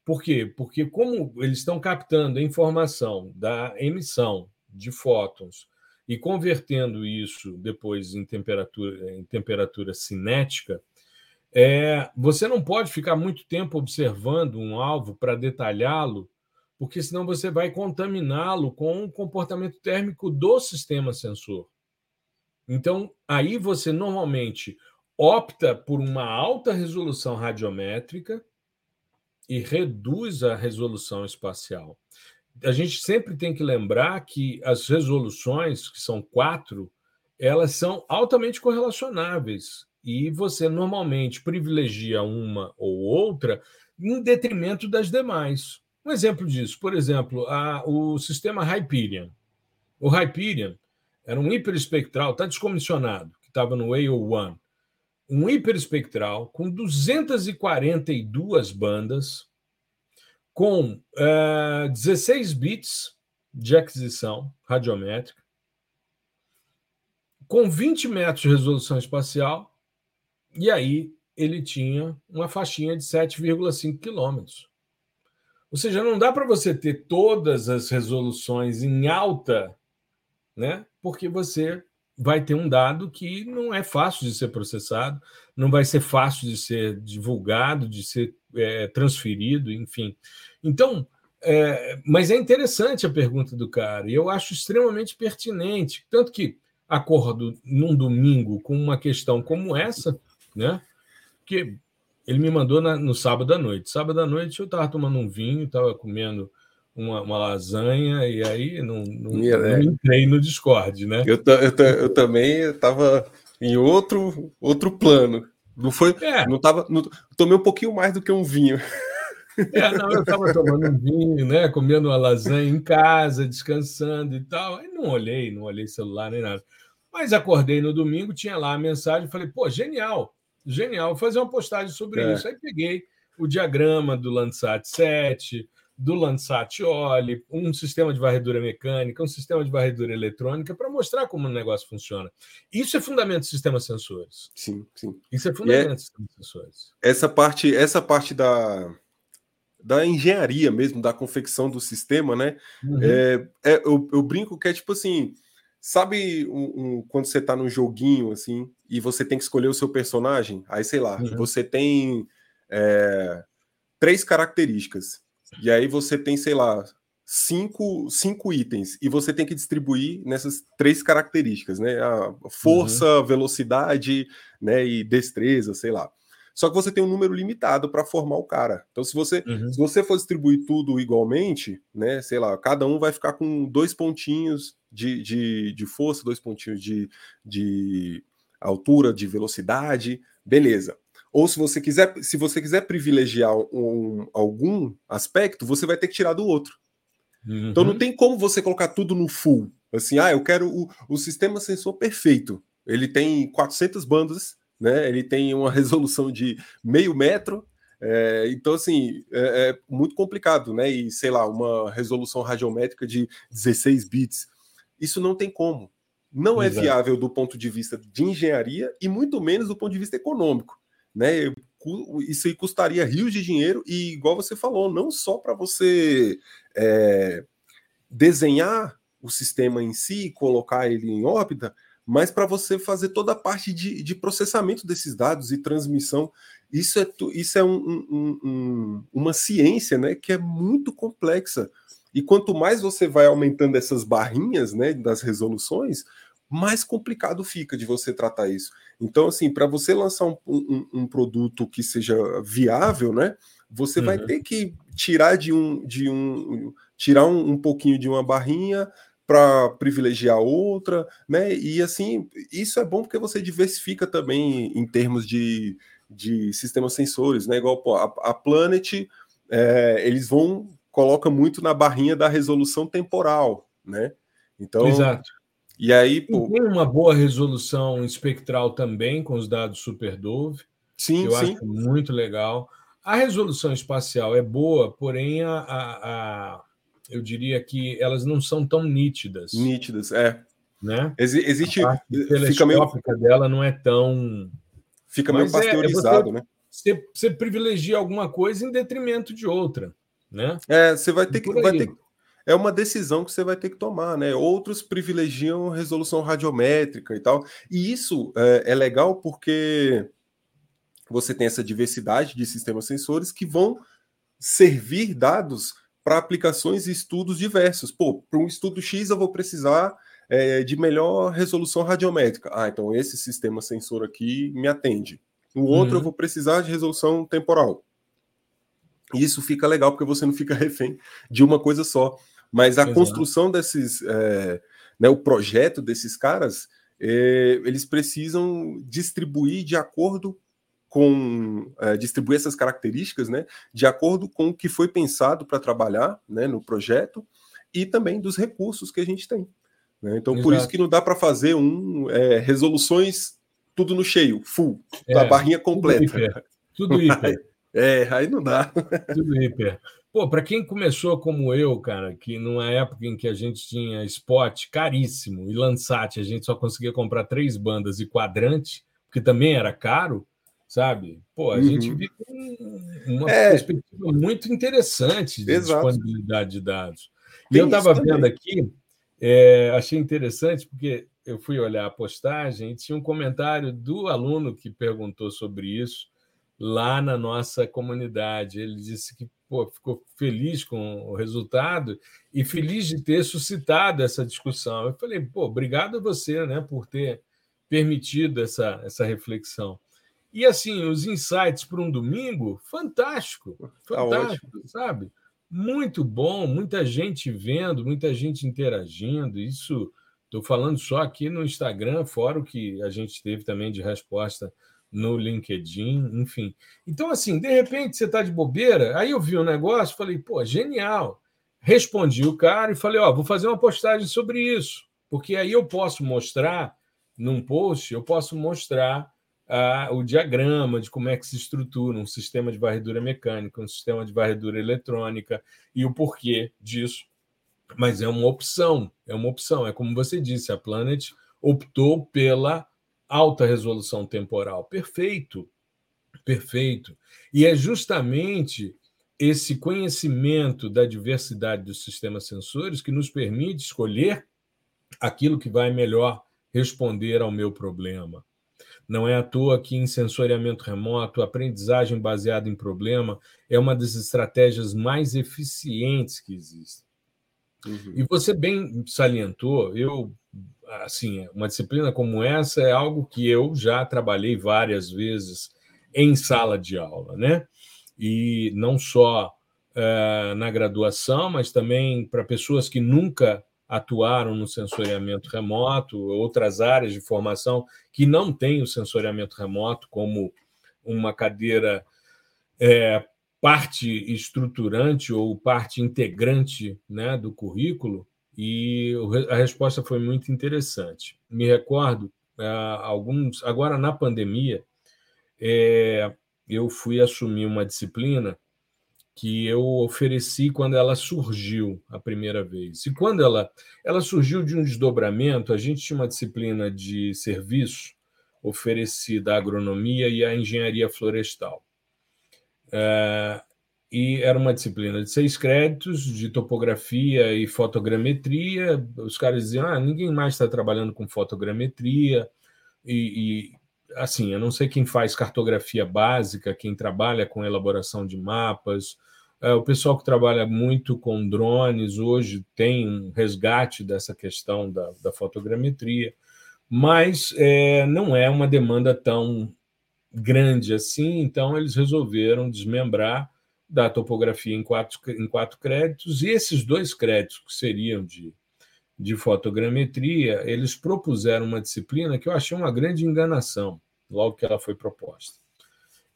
Por quê? Porque como eles estão captando a informação da emissão de fótons e convertendo isso depois em temperatura, em temperatura cinética, é, você não pode ficar muito tempo observando um alvo para detalhá-lo, porque senão você vai contaminá-lo com o comportamento térmico do sistema sensor. Então, aí você normalmente opta por uma alta resolução radiométrica e reduz a resolução espacial. A gente sempre tem que lembrar que as resoluções, que são quatro, elas são altamente correlacionáveis e você normalmente privilegia uma ou outra em detrimento das demais. Um exemplo disso, por exemplo, a, o sistema Hyperion. O Hyperion era um hiperespectral, está descomissionado, que estava no AO1. Um hiperespectral com 242 bandas, com uh, eh, 16 bits de aquisição radiométrica, com 20 metros de resolução espacial e aí ele tinha uma faixinha de 7,5 quilômetros. Ou seja, não dá para você ter todas as resoluções em alta, né? Porque você vai ter um dado que não é fácil de ser processado, não vai ser fácil de ser divulgado, de ser é, transferido, enfim. Então, é, mas é interessante a pergunta do cara, e eu acho extremamente pertinente. Tanto que acordo num domingo com uma questão como essa, né? Que ele me mandou na, no sábado à noite. Sábado à noite eu estava tomando um vinho, estava comendo uma, uma, lasanha, e aí não, não, não entrei no Discord, né? Eu, eu, eu também estava em outro, outro plano. Não foi. É. Não tava. Não, tomei um pouquinho mais do que um vinho. É, não, eu estava tomando um vinho, né? Comendo uma lasanha em casa, descansando e tal. Aí não olhei, não olhei celular nem nada. Mas acordei no domingo, tinha lá a mensagem, falei, pô, genial genial, vou fazer uma postagem sobre é. isso. Aí peguei o diagrama do Landsat 7, do Landsat olhe, um sistema de varredura mecânica, um sistema de varredura eletrônica, para mostrar como o negócio funciona. Isso é fundamento do sistema sensores. Sim, sim. Isso é fundamento é, do sistema sensores. Essa parte, essa parte da, da engenharia mesmo, da confecção do sistema, né? Uhum. É, é, eu, eu, brinco que é tipo assim, sabe um, um, quando você está num joguinho assim e você tem que escolher o seu personagem? Aí sei lá, uhum. você tem é, três características e aí você tem, sei lá, cinco, cinco itens e você tem que distribuir nessas três características, né? A força, uhum. velocidade, né? E destreza, sei lá. Só que você tem um número limitado para formar o cara. Então, se você, uhum. se você for distribuir tudo igualmente, né? Sei lá, cada um vai ficar com dois pontinhos de, de, de força, dois pontinhos de, de altura, de velocidade, beleza. Ou se você quiser, se você quiser privilegiar um, algum aspecto, você vai ter que tirar do outro. Uhum. Então não tem como você colocar tudo no full. Assim, ah, eu quero o, o sistema sensor perfeito. Ele tem 400 bandas, né? Ele tem uma <laughs> resolução de meio metro. É, então, assim, é, é, muito complicado, né? E sei lá, uma resolução radiométrica de 16 bits. Isso não tem como. Não é Exato. é viável do ponto de vista de engenharia e muito menos do ponto de vista econômico né? Isso aí custaria rios de dinheiro, e igual você falou, não só para você é, desenhar o sistema em si, colocar ele em órbita, mas para você fazer toda a parte de, de, processamento desses dados e transmissão. Isso é, isso é um, um, um, uma ciência né, que é muito complexa. E quanto mais você vai aumentando essas barrinhas né, das resoluções, mais complicado fica de você tratar isso. Então, assim, para você lançar um, um, um, produto que seja viável, né? Você uhum. vai ter que tirar de um, de um, tirar um, um pouquinho de uma barrinha para privilegiar outra, né? E assim, isso é bom porque você diversifica também em termos de, de sistemas sensores, né? Igual pô, a, a Planet, é, eles vão coloca muito na barrinha da resolução temporal, né? Então, Exato. E aí, pô... tem uma boa resolução espectral também com os dados SuperDove. Sim, eu sim. acho muito legal. A resolução espacial é boa, porém a, a, a, eu diria que elas não são tão nítidas. Nítidas, é. Né? Ex existe a fica meio dela não é tão fica meio pasteurizado, é, é você, né? Você, você privilegia alguma coisa em detrimento de outra, né? É, você vai ter que vai ter, é uma decisão que você vai ter que tomar, né? Outros privilegiam resolução radiométrica e tal. E isso é, é legal porque você tem essa diversidade de sistemas sensores que vão servir dados para aplicações e estudos diversos. Pô, para um estudo X eu vou precisar é, de melhor resolução radiométrica. Ah, então esse sistema sensor aqui me atende. No outro uhum. eu vou precisar de resolução temporal. E isso fica legal porque você não fica <laughs> refém de uma coisa só. Mas a Exato. construção desses, é, né, o projeto desses caras, é, eles precisam distribuir de acordo com é, distribuir essas características, né, de acordo com o que foi pensado para trabalhar, né, no projeto e também dos recursos que a gente tem. Né? Então, Exato. por isso que não dá para fazer um é, resoluções tudo no cheio, full, é, a barrinha completa. Tudo hiper. Tudo <laughs> hiper. É, aí não dá. Tudo hiper. Pô, para quem começou como eu, cara, que numa época em que a gente tinha spot caríssimo e Landsat, a gente só conseguia comprar três bandas e quadrante, que também era caro, sabe? Pô, a uhum. gente vive uma é. perspectiva muito interessante de Exato. disponibilidade de dados. Tem e eu estava vendo aqui, é, achei interessante, porque eu fui olhar a postagem e tinha um comentário do aluno que perguntou sobre isso lá na nossa comunidade. Ele disse que pô, ficou feliz com o resultado e feliz de ter suscitado essa discussão. Eu falei, pô, obrigado a você né, por ter permitido essa, essa reflexão. E assim, os insights para um domingo, fantástico, tá fantástico, tá sabe? Muito bom, muita gente vendo, muita gente interagindo. Isso, estou falando só aqui no Instagram, fora o que a gente teve também de resposta no LinkedIn, enfim. Então, assim, de repente você está de bobeira, aí eu vi um negócio, falei, pô, genial. Respondi o cara e falei, ó, vou fazer uma postagem sobre isso, porque aí eu posso mostrar, num post, eu posso mostrar a, o diagrama de como é que se estrutura um sistema de varredura mecânica, um sistema de varredura eletrônica e o porquê disso. Mas é uma opção, é uma opção. É como você disse, a Planet optou pela alta resolução temporal. Perfeito, perfeito. E é justamente esse conhecimento da diversidade dos sistemas sensores que nos permite escolher aquilo que vai melhor responder ao meu problema. Não é à toa que em sensoriamento remoto, aprendizagem baseada em problema é uma das estratégias mais eficientes que existem. Uhum. E você bem salientou, eu assim, uma disciplina como essa é algo que eu já trabalhei várias vezes em sala de aula, né? E não só uh, na graduação, mas também para pessoas que nunca atuaram no sensoriamento remoto, outras áreas de formação que não têm o sensoriamento remoto como uma cadeira é, parte estruturante ou parte integrante né, do currículo, e a resposta foi muito interessante. Me recordo, é, alguns agora na pandemia, é, eu fui assumir uma disciplina que eu ofereci quando ela surgiu a primeira vez. E quando ela, ela surgiu de um desdobramento, a gente tinha uma disciplina de serviço oferecida à agronomia e à engenharia florestal. E era uma disciplina de seis créditos de topografia e fotogrametria. Os caras diziam: ah, ninguém mais está trabalhando com fotogrametria. E, e, assim, eu não sei quem faz cartografia básica, quem trabalha com elaboração de mapas, é, o pessoal que trabalha muito com drones hoje tem um resgate dessa questão da, da fotogrametria, mas é, não é uma demanda tão grande assim, então eles resolveram desmembrar da topografia em quatro, em quatro créditos, e esses dois créditos que seriam de, de fotogrametria, eles propuseram uma disciplina que eu achei uma grande enganação, logo que ela foi proposta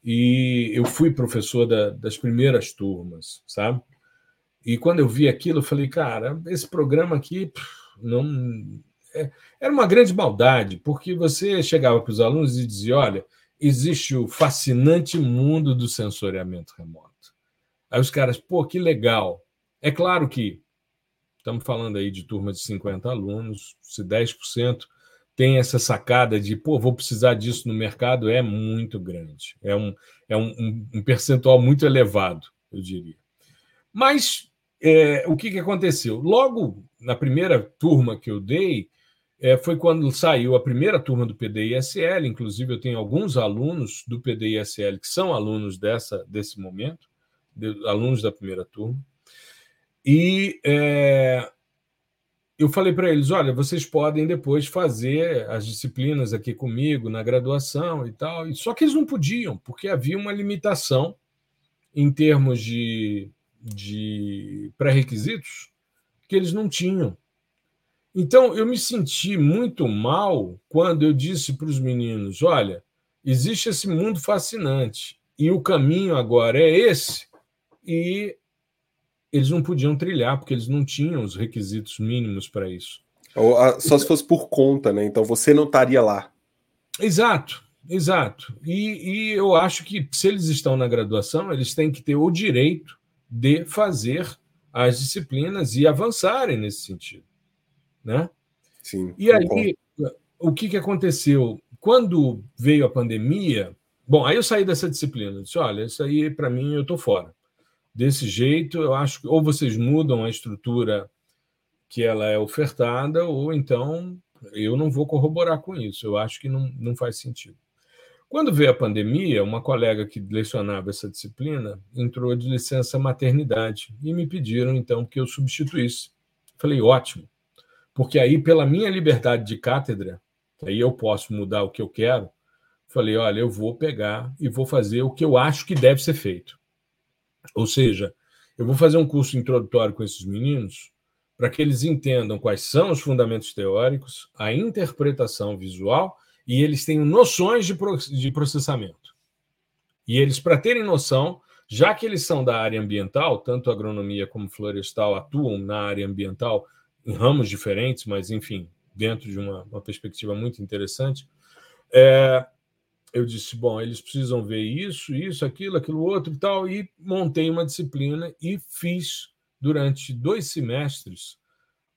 e eu fui professor da, das primeiras turmas, sabe? E quando eu vi aquilo, eu falei, cara, esse programa aqui pff, não é, era uma grande maldade, porque você chegava para os alunos e dizia, olha, existe o fascinante mundo do sensoriamento remoto. Aí os caras, pô, que legal. É claro que estamos falando aí de turma de 50 alunos, se 10% tem essa sacada de, pô, vou precisar disso no mercado, é muito grande. É um, é um, um percentual muito elevado, eu diria. Mas é, o que, que aconteceu? Logo na primeira turma que eu dei, é, foi quando saiu a primeira turma do PDISL, inclusive eu tenho alguns alunos do PDISL que são alunos dessa, desse momento, de, alunos da primeira turma, e é, eu falei para eles: olha, vocês podem depois fazer as disciplinas aqui comigo na graduação e tal. Só que eles não podiam, porque havia uma limitação em termos de, de pré-requisitos que eles não tinham. Então, eu me senti muito mal quando eu disse para os meninos: olha, existe esse mundo fascinante e o caminho agora é esse, e eles não podiam trilhar, porque eles não tinham os requisitos mínimos para isso. Ou, só se fosse por conta, né? Então você não estaria lá. Exato, exato. E, e eu acho que se eles estão na graduação, eles têm que ter o direito de fazer as disciplinas e avançarem nesse sentido. Né? Sim. E aí, o que, que aconteceu? Quando veio a pandemia, bom, aí eu saí dessa disciplina, disse, olha, isso aí para mim eu estou fora desse jeito, eu acho que ou vocês mudam a estrutura que ela é ofertada, ou então eu não vou corroborar com isso. Eu acho que não, não faz sentido. Quando veio a pandemia, uma colega que lecionava essa disciplina entrou de licença maternidade e me pediram então que eu substituísse. Falei, ótimo, porque aí, pela minha liberdade de cátedra, aí eu posso mudar o que eu quero. Falei, olha, eu vou pegar e vou fazer o que eu acho que deve ser feito. Ou seja, eu vou fazer um curso introdutório com esses meninos para que eles entendam quais são os fundamentos teóricos, a interpretação visual e eles tenham noções de, processamento. E eles, para terem noção, já que eles são da área ambiental, tanto agronomia como florestal atuam na área ambiental em ramos diferentes, mas enfim, dentro de uma, uma perspectiva muito interessante, é, eu disse: bom, eles precisam ver isso, isso, aquilo, aquilo outro e tal, e montei uma disciplina e fiz durante dois semestres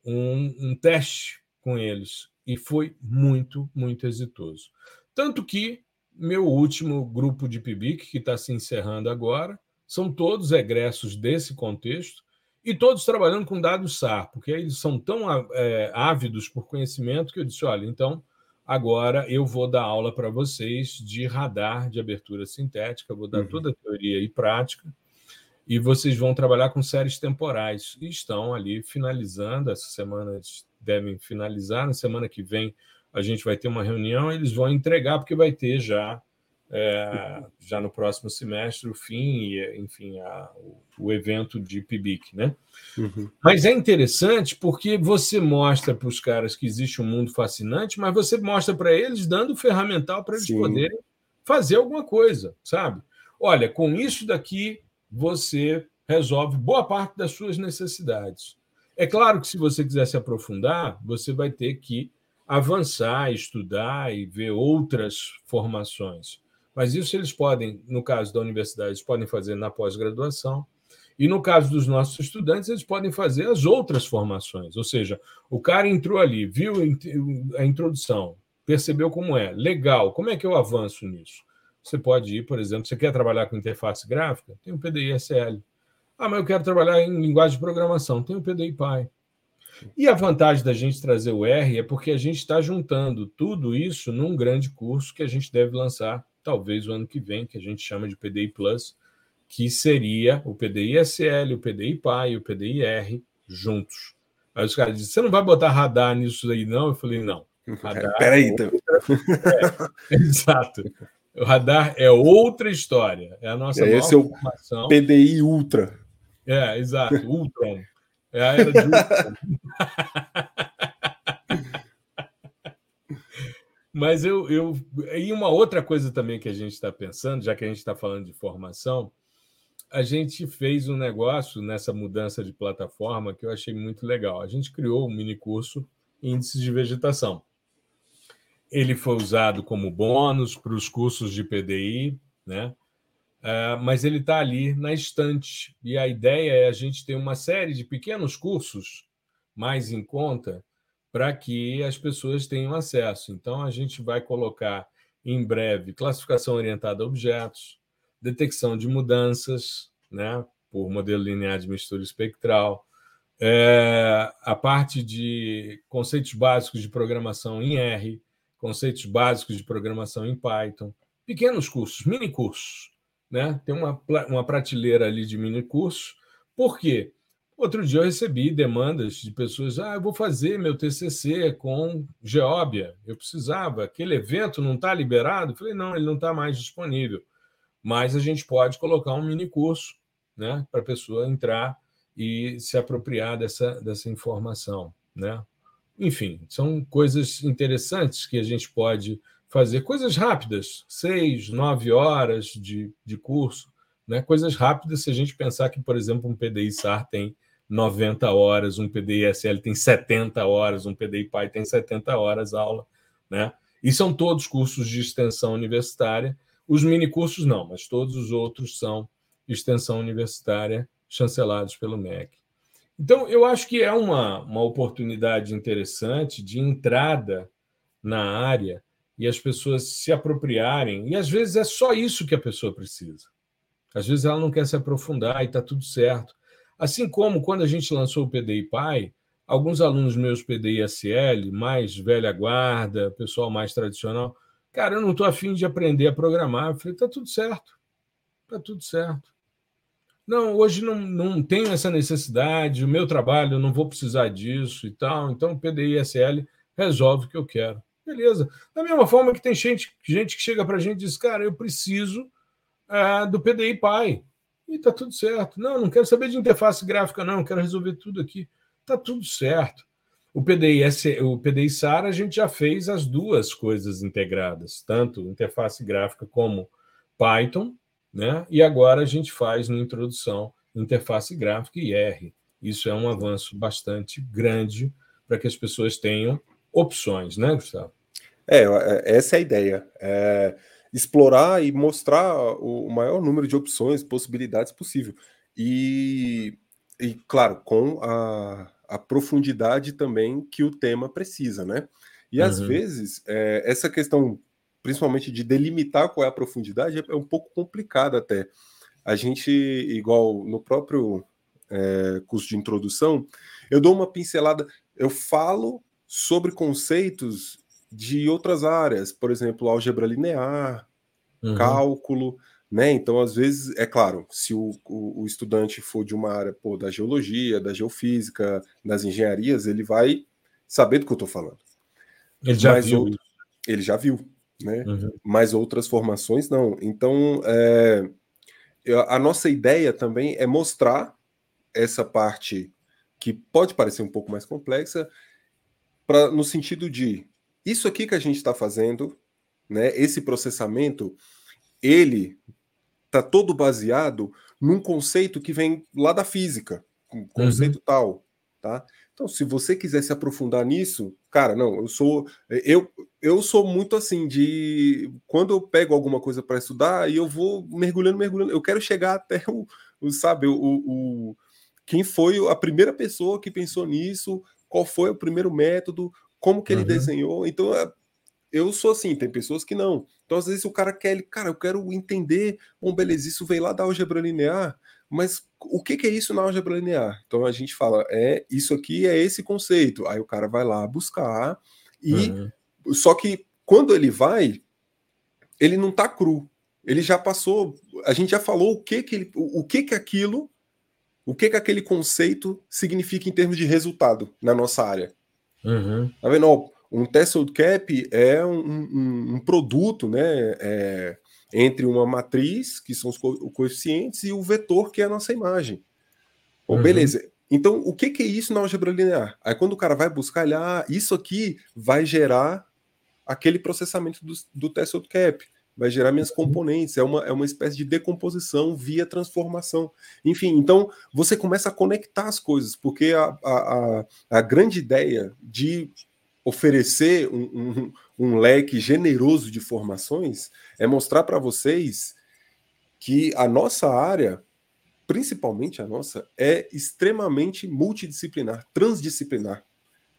um, um teste com eles e foi muito, muito exitoso. Tanto que meu último grupo de PIBIC, que está se encerrando agora, são todos egressos desse contexto e todos trabalhando com dados SAR, porque eles são tão é, ávidos por conhecimento que eu disse: olha, então agora eu vou dar aula para vocês de radar de abertura sintética, vou dar uhum. toda a teoria e prática, e vocês vão trabalhar com séries temporais. E estão ali finalizando, essa semana devem finalizar, na semana que vem a gente vai ter uma reunião, eles vão entregar, porque vai ter já é, já no próximo semestre, o fim e, enfim, a, o, evento de PIBIC, né? Uhum. Mas é interessante porque você mostra para os caras que existe um mundo fascinante, mas você mostra para eles dando ferramental para eles Sim. poderem fazer alguma coisa, sabe? Olha, com isso daqui você resolve boa parte das suas necessidades. É claro que se você quiser se aprofundar, você vai ter que avançar, estudar e ver outras formações. Mas isso eles podem, no caso da universidade, eles podem fazer na pós-graduação. E no caso dos nossos estudantes, eles podem fazer as outras formações. Ou seja, o cara entrou ali, viu a introdução, percebeu como é, legal, como é que eu avanço nisso? Você pode ir, por exemplo, você quer trabalhar com interface gráfica? Tem o PDI-SL. Ah, mas eu quero trabalhar em linguagem de programação. Tem o PDI-PY. E a vantagem da gente trazer o R é porque a gente está juntando tudo isso num grande curso que a gente deve lançar talvez o ano que vem, que a gente chama de PDI Plus, que seria o PDI SL, o PDI PAI e o PDI R juntos. Aí os caras dizem: você não vai botar radar nisso aí, não? Eu falei: não. <laughs> Radar Peraí, é então. <laughs> É, exato. O radar é outra história. É a nossa é, esse é o formação. PDI Ultra. É, exato. Ultron. É a era de Ultron. <laughs> Mas eu, eu. E uma outra coisa também que a gente está pensando, já que a gente está falando de formação, a gente fez um negócio nessa mudança de plataforma que eu achei muito legal. A gente criou um mini curso Índices de Vegetação. Ele foi usado como bônus para os cursos de PDI, né? Uh, mas ele está ali na estante. E a ideia é a gente ter uma série de pequenos cursos mais em conta para que as pessoas tenham acesso. Então, a gente vai colocar em breve classificação orientada a objetos, detecção de mudanças, né, por modelo linear de mistura espectral, é, a parte de conceitos básicos de programação em R, conceitos básicos de programação em Python, pequenos cursos, mini cursos. Né? Tem uma, uma prateleira ali de mini cursos. Por quê? Outro dia eu recebi demandas de pessoas: ah, eu vou fazer meu TCC com Geóbia. Eu precisava, aquele evento não está liberado? Eu falei: não, ele não está mais disponível. Mas a gente pode colocar um mini curso né, para a pessoa entrar e se apropriar dessa, dessa informação. Né? Enfim, são coisas interessantes que a gente pode fazer, coisas rápidas, seis, nove horas de, de curso, né? coisas rápidas se a gente pensar que, por exemplo, um PDI SAR tem 90 horas, um PDI SL tem 70 horas, um PDI PAI tem 70 horas aula, né? E são todos cursos de extensão universitária. Os mini cursos não, mas todos os outros são extensão universitária chancelados pelo MEC. Então, eu acho que é uma, uma oportunidade interessante de entrada na área e as pessoas se apropriarem. E às vezes é só isso que a pessoa precisa. Às vezes ela não quer se aprofundar e está tudo certo. Assim como quando a gente lançou o PDI Pai, alguns alunos meus PDI SL, mais velha guarda, pessoal mais tradicional, cara, eu não estou afim de aprender a programar. Eu falei, está tudo certo, está tudo certo. Não, hoje não, não tenho essa necessidade, o meu trabalho, eu não vou precisar disso e tal, então o PDI SL resolve o que eu quero. Beleza. Da mesma forma que tem gente, gente que chega para a gente e diz, cara, eu preciso é, do PDI Pai. E tá tudo certo. Não, não quero saber de interface gráfica, não, quero resolver tudo aqui. Tá tudo certo. O PDI, o PDI SAR, a gente já fez as duas coisas integradas, tanto interface gráfica como Python, né? E agora a gente faz na introdução interface gráfica e R. Isso é um avanço bastante grande para que as pessoas tenham opções, né, Gustavo? É, essa é a ideia. É explorar e mostrar o maior número de opções, possibilidades possível. E, e claro, com a, a profundidade também que o tema precisa, né? E uhum. às vezes, é, essa questão, principalmente de delimitar qual é a profundidade, é um pouco complicada até. A gente, igual no próprio é, curso de introdução, eu dou uma pincelada, eu falo sobre conceitos de outras áreas, por exemplo, álgebra linear, uhum. cálculo, né? Então, às vezes, é claro, se o, o, o, estudante for de uma área pô, da geologia, da geofísica, das engenharias, ele vai saber do que eu estou falando. Ele já Mas viu. Outro, ele já viu, né? Uhum. Mas outras formações não. Então, é, a nossa ideia também é mostrar essa parte que pode parecer um pouco mais complexa, pra, no sentido de isso aqui que a gente está fazendo, né? Esse processamento, ele está todo baseado num conceito que vem lá da física, um conceito uhum. tal, tá? Então, se você quiser se aprofundar nisso, cara, não, eu sou eu eu sou muito assim de quando eu pego alguma coisa para estudar e eu vou mergulhando, mergulhando, eu quero chegar até o, o sabe, o, o quem foi a primeira pessoa que pensou nisso, qual foi o primeiro método, como que ele uhum. desenhou. Então, é, eu sou assim, tem pessoas que não. Então, às vezes, o cara quer, ele, cara, eu quero entender, bom, beleza, isso veio lá da álgebra linear, mas o que, que é isso na álgebra linear? Então a gente fala, é isso aqui é esse conceito. Aí o cara vai lá buscar e uhum. só que quando ele vai, ele não tá cru. Ele já passou, a gente já falou o que que ele, o, o que que aquilo, o que que aquele conceito significa em termos de resultado na nossa área. Uhum. Tá vendo? um threshold cap é um, um, um produto, né? É, entre uma matriz, que são os co coeficientes, e o vetor, que é a nossa imagem. Bom, uhum. beleza. Então, o que, que, é isso na álgebra linear? Aí, quando o cara vai buscar, ele, ah, isso aqui vai gerar aquele processamento do, do threshold cap, vai gerar minhas uhum. componentes, é uma, é uma espécie de decomposição via transformação. Enfim, então você começa a conectar as coisas, porque a, a, a, a grande ideia de oferecer um, um, um, leque generoso de formações é mostrar para vocês que a nossa área, principalmente a nossa, é extremamente multidisciplinar, transdisciplinar.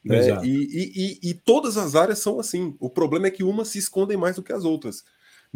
Né? E, e, e, e, todas as áreas são assim. O problema é que umas se escondem mais do que as outras.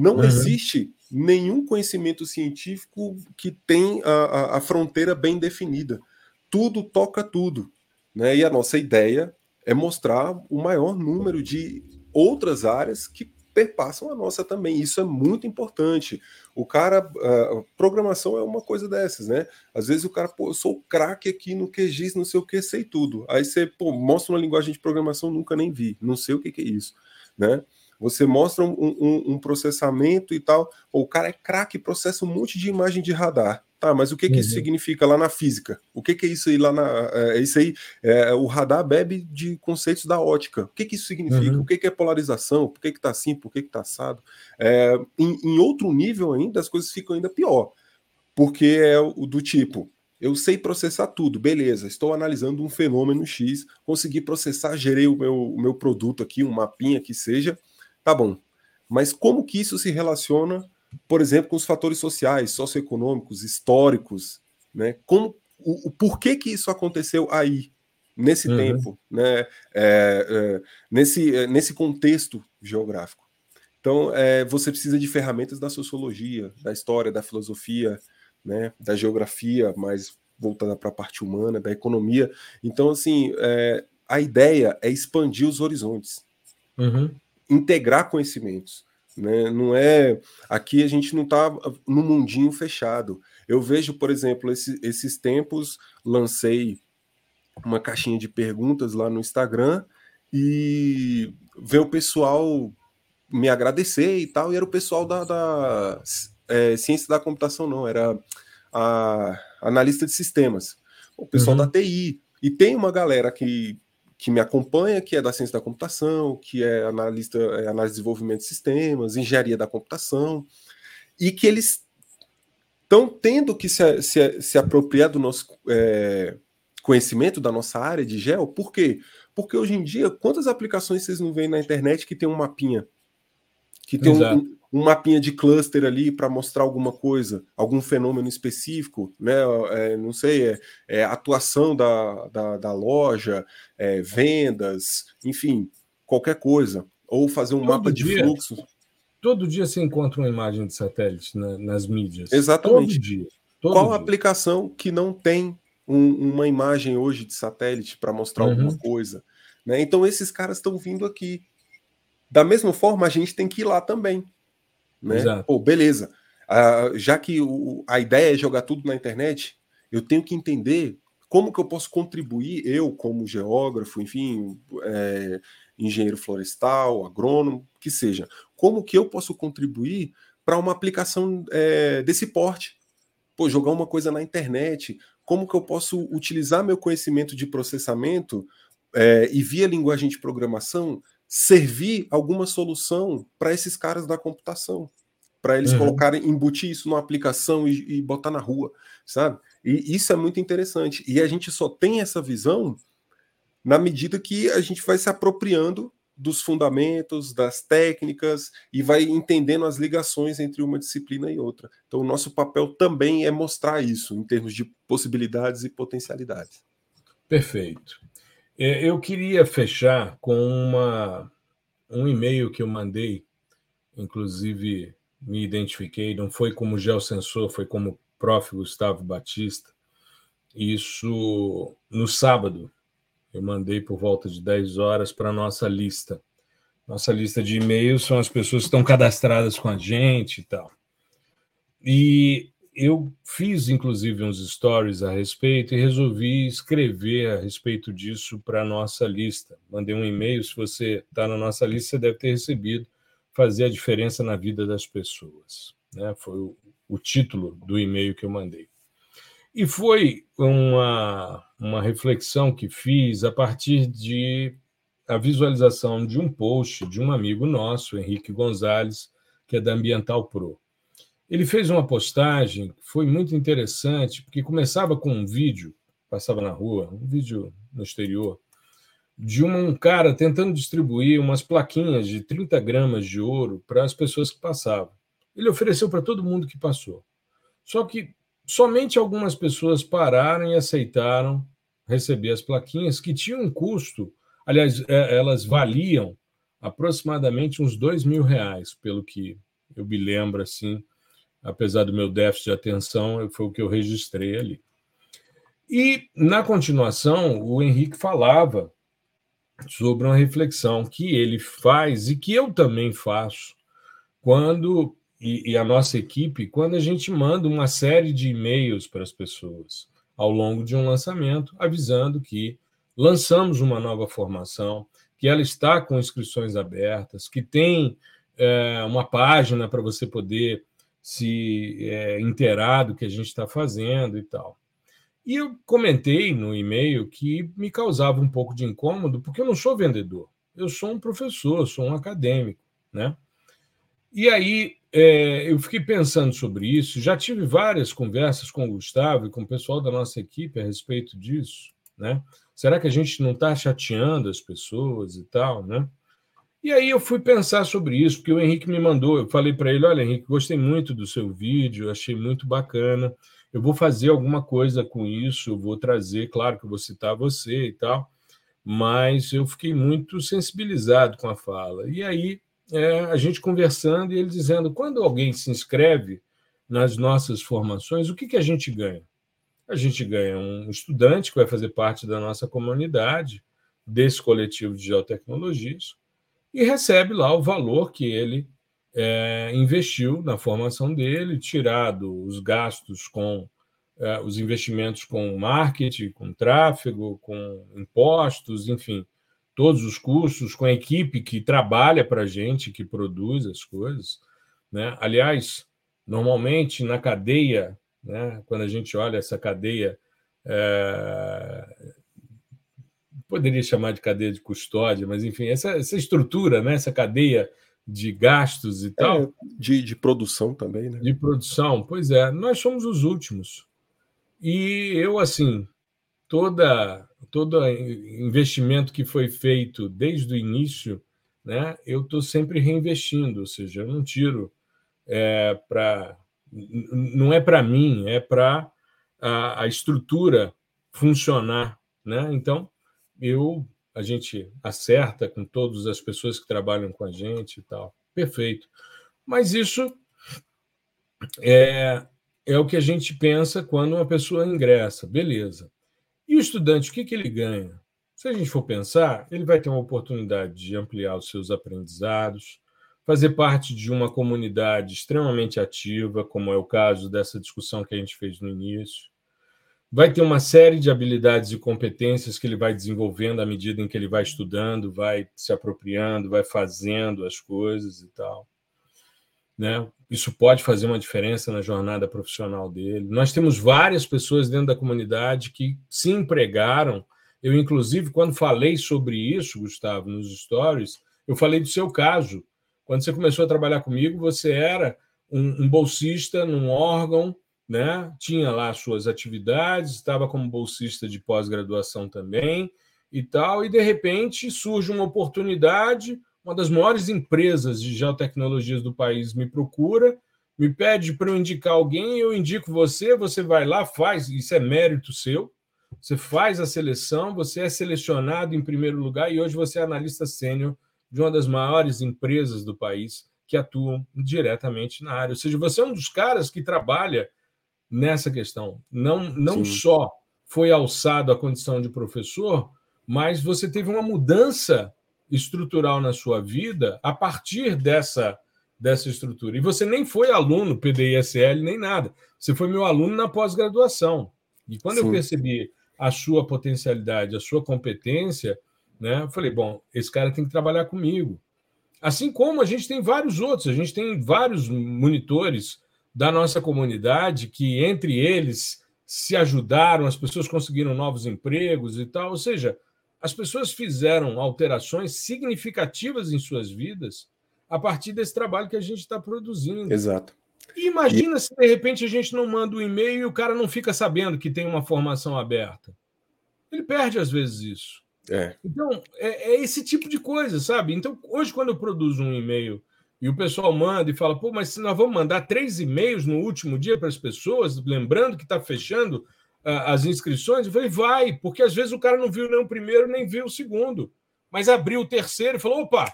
Não uhum. existe nenhum conhecimento científico que tem a, a, a fronteira bem definida. Tudo toca tudo. Né? E a nossa ideia é mostrar o maior número de outras áreas que perpassam a nossa também. Isso é muito importante. O cara, uh, programação é uma coisa dessas, né? Às vezes o cara, pô, eu sou craque aqui no QGIS, não sei o que, sei tudo. Aí você, pô, mostra uma linguagem de programação, nunca nem vi, não sei o que, que é isso, né? Você mostra um, um, um processamento e tal, o cara é craque, processa um monte de imagem de radar. Tá, mas o que, que uhum. isso significa lá na física? O que, que é isso aí lá na. É, é isso aí, é, o radar bebe de conceitos da ótica. O que, que isso significa? Uhum. O que, que é polarização? Por que, que tá assim? Por que, que tá assado? É, em, em, outro nível ainda, as coisas ficam ainda pior. Porque é o do tipo. Eu sei processar tudo, beleza. Estou analisando um fenômeno X, consegui processar, gerei o meu, o meu produto aqui, um mapinha que seja, tá bom. Mas como que isso se relaciona por exemplo, com os fatores sociais, socioeconômicos, históricos, né? Como o, o porquê que isso aconteceu aí, nesse uhum. tempo, né? É, é, nesse, é, nesse contexto geográfico. Então, é, você precisa de ferramentas da sociologia, da história, da filosofia, né? Da geografia, mais voltada para a parte humana, da economia. Então, assim, é, a ideia é expandir os horizontes, uhum. Integrar conhecimentos. Né? Não é. Aqui a gente não está no mundinho fechado. Eu vejo, por exemplo, esse, esses tempos lancei uma caixinha de perguntas lá no Instagram e ver o pessoal me agradecer e tal, e era o pessoal da, da é, ciência da computação, não, era a analista de sistemas, o pessoal uhum. da TI. E tem uma galera que que me acompanha, que é da ciência da computação, que é analista, é análise de desenvolvimento de sistemas, engenharia da computação, e que eles estão tendo que se, se, se, apropriar do nosso é, conhecimento da nossa área de gel. Por quê? Porque hoje em dia, quantas aplicações vocês não veem na internet que tem um mapinha? Que tem um, um mapinha de cluster ali para mostrar alguma coisa, algum fenômeno específico, né? É, não sei, é, é atuação da, da, da loja, é, vendas, enfim, qualquer coisa. Ou fazer um todo mapa dia, de fluxo. Todo dia você encontra uma imagem de satélite na, nas mídias. Exatamente. Todo dia. Todo Qual dia. aplicação que não tem um, uma imagem hoje de satélite para mostrar uhum. alguma coisa? Né? Então, esses caras estão vindo aqui. Da mesma forma, a gente tem que ir lá também. Né? Exato. Pô, beleza. Uh, já que o, a ideia é jogar tudo na internet, eu tenho que entender como que eu posso contribuir, eu como geógrafo, enfim, é, engenheiro florestal, agrônomo, que seja, como que eu posso contribuir para uma aplicação é, desse porte? Pô, jogar uma coisa na internet, como que eu posso utilizar meu conhecimento de processamento é, e via linguagem de programação servir alguma solução para esses caras da computação, para eles uhum. colocarem, embutir isso numa aplicação e, e, botar na rua, sabe? E isso é muito interessante. E a gente só tem essa visão na medida que a gente vai se apropriando dos fundamentos, das técnicas e vai entendendo as ligações entre uma disciplina e outra. Então, o nosso papel também é mostrar isso em termos de possibilidades e potencialidades. Perfeito. É, eu queria fechar com uma, um e-mail que eu mandei, inclusive me identifiquei, não foi como geosensor, foi como prof. Gustavo Batista. Isso no sábado, eu mandei por volta de 10 horas para a nossa lista. Nossa lista de e-mails são as pessoas que estão cadastradas com a gente e tal. E eu fiz, inclusive, uns stories a respeito e resolvi escrever a respeito disso para a nossa lista. Mandei um e-mail, se você está na nossa lista, você deve ter recebido Fazer a Diferença na Vida das Pessoas. Né? Foi o, o título do e-mail que eu mandei. E foi uma, uma reflexão que fiz a partir de a visualização de um post de um amigo nosso, Henrique Gonzalez, que é da Ambiental Pro. Ele fez uma postagem que foi muito interessante, porque começava com um vídeo, passava na rua, um vídeo no exterior, de um cara tentando distribuir umas plaquinhas de 30 gramas de ouro para as pessoas que passavam. Ele ofereceu para todo mundo que passou. Só que somente algumas pessoas pararam e aceitaram receber as plaquinhas, que tinham um custo, aliás, é, elas valiam aproximadamente uns dois mil reais, pelo que eu me lembro assim, apesar do meu déficit de atenção, foi o que eu registrei ali. E, na continuação, o Henrique falava sobre uma reflexão que ele faz e que eu também faço quando, e, e a nossa equipe, quando a gente manda uma série de e-mails para as pessoas ao longo de um lançamento, avisando que lançamos uma nova formação, que ela está com inscrições abertas, que tem é, uma página para você poder se é, do que a gente está fazendo e tal. E eu comentei no e-mail que me causava um pouco de incômodo, porque eu não sou vendedor, eu sou um professor, sou um acadêmico, né? E aí é, eu fiquei pensando sobre isso, já tive várias conversas com o Gustavo e com o pessoal da nossa equipe a respeito disso, né? Será que a gente não está chateando as pessoas e tal, né? E aí eu fui pensar sobre isso, porque o Henrique me mandou, eu falei para ele, olha, Henrique, gostei muito do seu vídeo, achei muito bacana, eu vou fazer alguma coisa com isso, vou trazer, claro que eu vou citar você e tal, mas eu fiquei muito sensibilizado com a fala. E aí é, a gente conversando e ele dizendo, quando alguém se inscreve nas nossas formações, o que, que a gente ganha? A gente ganha um estudante que vai fazer parte da nossa comunidade, desse coletivo de geotecnologias, e recebe lá o valor que ele é, investiu na formação dele, tirado os gastos com é, os investimentos com marketing, com tráfego, com impostos, enfim, todos os custos, com a equipe que trabalha para a gente, que produz as coisas. Né? Aliás, normalmente na cadeia, né, quando a gente olha essa cadeia, é, poderia chamar de cadeia de custódia, mas enfim, essa, essa estrutura, né, essa cadeia de gastos e é, tal. De, de produção também, né? De produção, pois é, nós somos os últimos. E eu, assim, toda todo investimento que foi feito desde o início, né, eu estou sempre reinvestindo, ou seja, eu não tiro é para não é para mim, é para a, a, estrutura funcionar, né? Então eu a gente acerta com todas as pessoas que trabalham com a gente e tal, perfeito. Mas isso é, é o que a gente pensa quando uma pessoa ingressa, beleza. E o estudante, o que, que ele ganha? Se a gente for pensar, ele vai ter uma oportunidade de ampliar os seus aprendizados, fazer parte de uma comunidade extremamente ativa, como é o caso dessa discussão que a gente fez no início. Vai ter uma série de habilidades e competências que ele vai desenvolvendo à medida em que ele vai estudando, vai se apropriando, vai fazendo as coisas e tal. Né? Isso pode fazer uma diferença na jornada profissional dele. Nós temos várias pessoas dentro da comunidade que se empregaram. Eu, inclusive, quando falei sobre isso, Gustavo, nos stories, eu falei do seu caso. Quando você começou a trabalhar comigo, você era um, um bolsista num órgão, né? tinha lá suas atividades, estava como bolsista de pós-graduação também e tal, e de repente surge uma oportunidade uma das maiores empresas de geotecnologias do país me procura, me pede para eu indicar alguém, eu indico você, você vai lá, faz, isso é mérito seu. Você faz a seleção, você é selecionado em primeiro lugar e hoje você é analista sênior de uma das maiores empresas do país que atuam diretamente na área. Ou seja, você é um dos caras que trabalha nessa questão. Não, não só foi alçado à condição de professor, mas você teve uma mudança estrutural na sua vida a partir dessa, dessa estrutura. E você nem foi aluno PDISL nem nada. Você foi meu aluno na pós-graduação. E quando Sim. eu percebi a sua potencialidade, a sua competência, né, eu falei, bom, esse cara tem que trabalhar comigo. Assim como a gente tem vários outros, a gente tem vários monitores da nossa comunidade que, entre eles, se ajudaram, as pessoas conseguiram novos empregos e tal. Ou seja, as pessoas fizeram alterações significativas em suas vidas a partir desse trabalho que a gente está produzindo. Exato. E imagina e... se de repente a gente não manda um e-mail e o cara não fica sabendo que tem uma formação aberta. Ele perde às vezes isso. É. Então, é, é, esse tipo de coisa, sabe? Então, hoje, quando eu produzo um e-mail e o pessoal manda e fala, pô, mas se nós vamos mandar três e-mails no último dia para as pessoas, lembrando que está fechando as inscrições? Eu falei, vai, porque às vezes o cara não viu nem o primeiro, nem viu o segundo. Mas abriu o terceiro e falou: opa,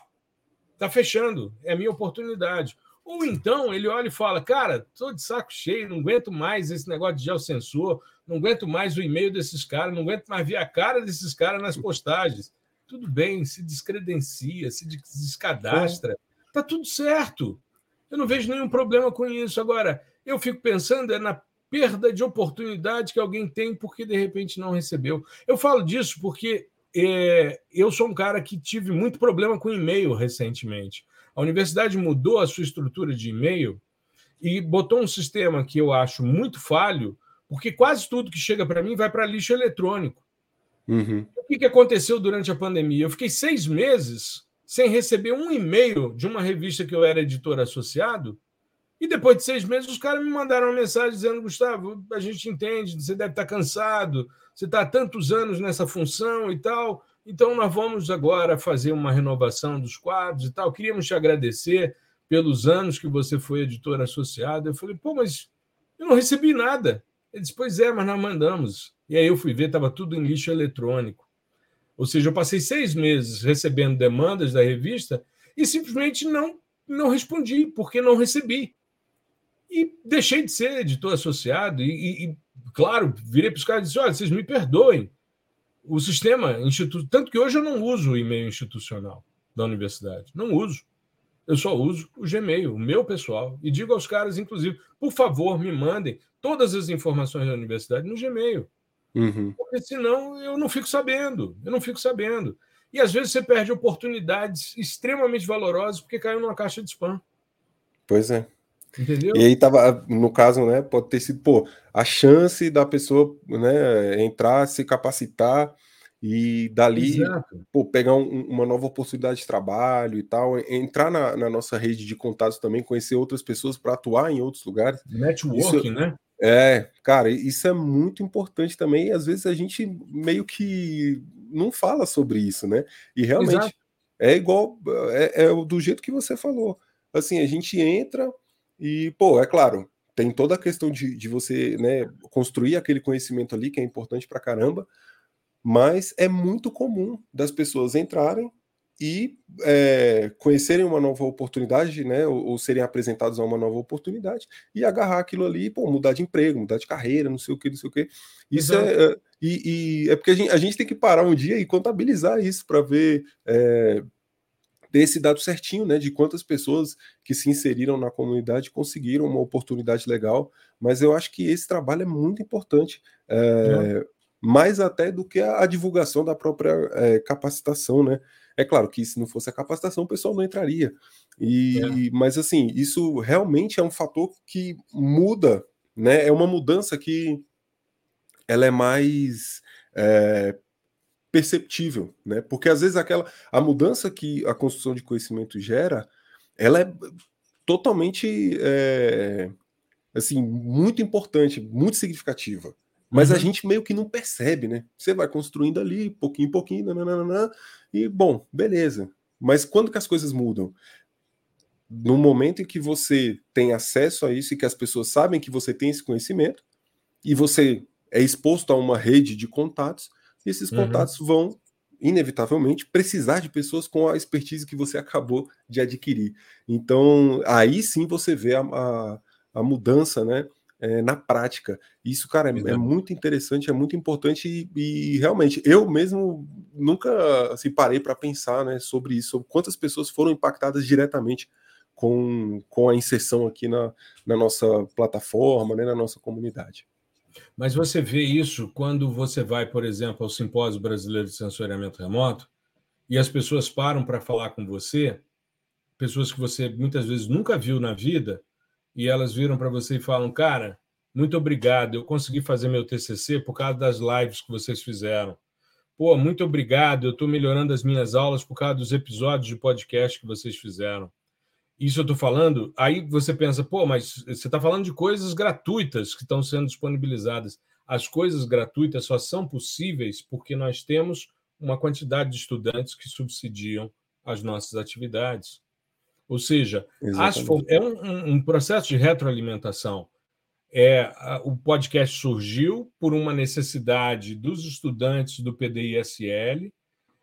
tá fechando, é a minha oportunidade. Ou então ele olha e fala: cara, tô de saco cheio, não aguento mais esse negócio de geosensor, não aguento mais o e-mail desses caras, não aguento mais ver a cara desses caras nas postagens. Tudo bem, se descredencia, se descadastra, tá tudo certo. Eu não vejo nenhum problema com isso. Agora, eu fico pensando é na perda de oportunidade que alguém tem porque de repente não recebeu. Eu falo disso porque é, eu sou um cara que tive muito problema com e-mail recentemente. A universidade mudou a sua estrutura de e-mail e botou um sistema que eu acho muito falho, porque quase tudo que chega para mim vai para lixo eletrônico. Uhum. O que, que aconteceu durante a pandemia? Eu fiquei seis meses sem receber um e-mail de uma revista que eu era editor associado e depois de seis meses, os caras me mandaram uma mensagem dizendo: Gustavo, a gente entende, você deve estar cansado, você está há tantos anos nessa função e tal. Então, nós vamos agora fazer uma renovação dos quadros e tal. Queríamos te agradecer pelos anos que você foi editor associado. Eu falei: pô, mas eu não recebi nada. Ele disse: pois é, mas nós mandamos. E aí eu fui ver, estava tudo em lixo eletrônico. Ou seja, eu passei seis meses recebendo demandas da revista e simplesmente não, não respondi, porque não recebi. E deixei de ser editor associado. E, e claro, virei para os caras e disse: olha, vocês me perdoem. O sistema, institu... tanto que hoje eu não uso o e-mail institucional da universidade. Não uso. Eu só uso o Gmail, o meu pessoal. E digo aos caras, inclusive, por favor, me mandem todas as informações da universidade no Gmail. Uhum. Porque senão eu não fico sabendo. Eu não fico sabendo. E às vezes você perde oportunidades extremamente valorosas porque caiu numa caixa de spam. Pois é. Entendeu? E aí tava, no caso, né, pode ter sido, pô, a chance da pessoa, né, entrar, se capacitar e dali, pô, pegar um, uma nova oportunidade de trabalho e tal, entrar na, na nossa rede de contatos também, conhecer outras pessoas para atuar em outros lugares. Networking, isso, né? É, cara, isso é muito importante também, e às vezes a gente meio que não fala sobre isso, né? E realmente Exato. é igual, é, é do jeito que você falou. Assim, a gente entra E, pô, é claro, tem toda a questão de, de você né, construir aquele conhecimento ali que é importante pra caramba, mas é muito comum das pessoas entrarem e é, conhecerem uma nova oportunidade, né, ou, ou, serem apresentados a uma nova oportunidade e agarrar aquilo ali, pô, mudar de emprego, mudar de carreira, não sei o que, não sei o que. Isso é, é, e, e, é porque a gente, a gente, tem que parar um dia e contabilizar isso para ver é, ter esse dado certinho, né, de quantas pessoas que se inseriram na comunidade conseguiram uma oportunidade legal. Mas eu acho que esse trabalho é muito importante. É, mais até do que a, a divulgação da própria é, capacitação, né? É claro que se não fosse a capacitação, o pessoal não entraria. E, é. Mas assim, isso realmente é um fator que muda, né? É uma mudança que ela é mais é, perceptível, né? Porque às vezes aquela a mudança que a construção de conhecimento gera, ela é totalmente é, assim muito importante, muito significativa. Mas uhum. a gente meio que não percebe, né? Você vai construindo ali, pouquinho em pouquinho, nananana, e bom, beleza. Mas quando que as coisas mudam? No momento em que você tem acesso a isso e que as pessoas sabem que você tem esse conhecimento, e você é exposto a uma rede de contatos, e esses uhum. contatos vão, inevitavelmente, precisar de pessoas com a expertise que você acabou de adquirir. Então, aí sim você vê a, a, a mudança, né? É, na prática. Isso, cara, é, é, muito interessante, é muito importante e, e, realmente eu mesmo nunca assim, parei para pensar né, sobre isso, sobre quantas pessoas foram impactadas diretamente com, com a inserção aqui na, na nossa plataforma, né, na nossa comunidade. Mas você vê isso quando você vai, por exemplo, ao Simpósio Brasileiro de Sensoriamento Remoto e as pessoas param para falar com você, pessoas que você muitas vezes nunca viu na vida, e elas viram para você e falam: Cara, muito obrigado, eu consegui fazer meu TCC por causa das lives que vocês fizeram. Pô, muito obrigado, eu estou melhorando as minhas aulas por causa dos episódios de podcast que vocês fizeram. Isso eu estou falando, aí você pensa, pô, mas você está falando de coisas gratuitas que estão sendo disponibilizadas. As coisas gratuitas só são possíveis porque nós temos uma quantidade de estudantes que subsidiam as nossas atividades. Ou seja, é um, um, processo de retroalimentação. É, o podcast surgiu por uma necessidade dos estudantes do PDISL,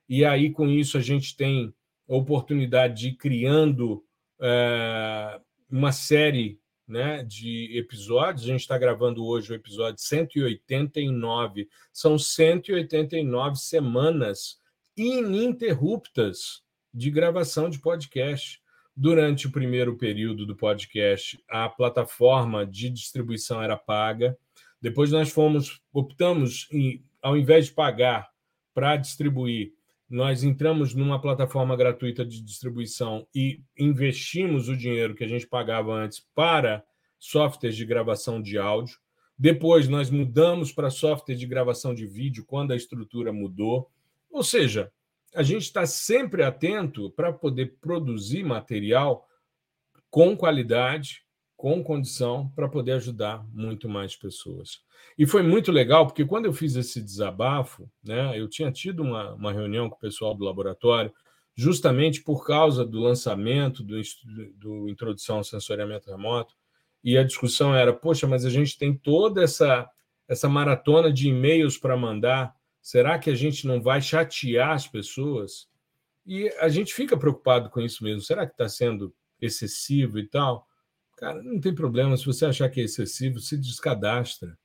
e aí, com isso, a gente tem a oportunidade de ir criando é, uma série né, de episódios. A gente está gravando hoje o episódio 189. São 189 semanas ininterruptas de gravação de podcast. Durante o primeiro período do podcast, a plataforma de distribuição era paga. Depois nós fomos, optamos em, ao invés de pagar para distribuir, nós entramos numa plataforma gratuita de distribuição e investimos o dinheiro que a gente pagava antes para softwares de gravação de áudio. Depois nós mudamos para software de gravação de vídeo quando a estrutura mudou. Ou seja, a gente está sempre atento para poder produzir material com qualidade, com condição, para poder ajudar muito mais pessoas. E foi muito legal, porque quando eu fiz esse desabafo, né, eu tinha tido uma, uma reunião com o pessoal do laboratório, justamente por causa do lançamento do, do Introdução ao Sensoriamento Remoto, e a discussão era: poxa, mas a gente tem toda essa, essa maratona de e-mails para mandar Será que a gente não vai chatear as pessoas? E a gente fica preocupado com isso mesmo. Será que está sendo excessivo e tal? Cara, não tem problema. Se você achar que é excessivo, se descadastra.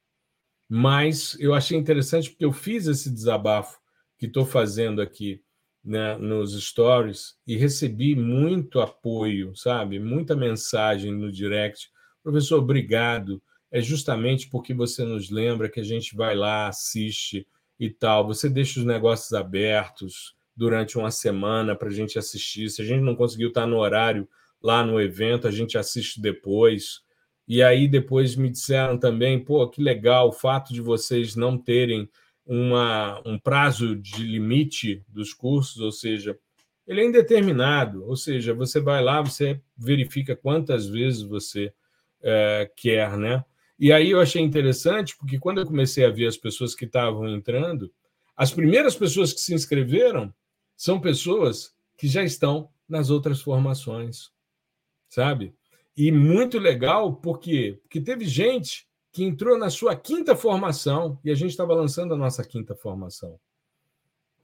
Mas eu achei interessante porque eu fiz esse desabafo que estou fazendo aqui né, nos stories e recebi muito apoio, sabe? Muita mensagem no direct. Professor, obrigado. É justamente porque você nos lembra que a gente vai lá, assiste, e tal. Você deixa os negócios abertos durante uma semana para a gente assistir. Se a gente não conseguiu estar no horário lá no evento, a gente assiste depois. E aí depois me disseram também, pô, que legal o fato de vocês não terem uma, um prazo de limite dos cursos, ou seja, ele é indeterminado, ou seja, você vai lá, você verifica quantas vezes você é, quer, né? E aí eu achei interessante, porque quando eu comecei a ver as pessoas que estavam entrando, as primeiras pessoas que se inscreveram são pessoas que já estão nas outras formações, sabe? E muito legal, por quê? Porque teve gente que entrou na sua quinta formação e a gente estava lançando a nossa quinta formação.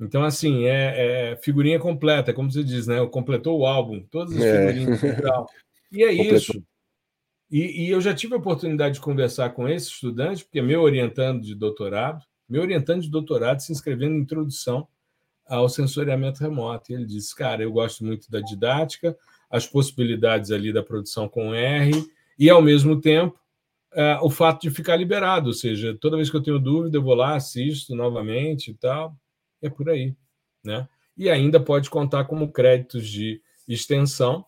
Então, assim, é, é, figurinha completa, como você diz, né? Completou o álbum, todas as é. figurinhas e tal. E é <laughs> Completou. isso. E, e, eu já tive a oportunidade de conversar com esse estudante, porque é meu orientando de doutorado, meu orientando de doutorado se inscrevendo em introdução ao sensoriamento remoto. E ele disse, cara, eu gosto muito da didática, as possibilidades ali da produção com R, e, ao mesmo tempo, o fato de ficar liberado, ou seja, toda vez que eu tenho dúvida, eu vou lá, assisto novamente e tal, é por aí. Né? E ainda pode contar como créditos de extensão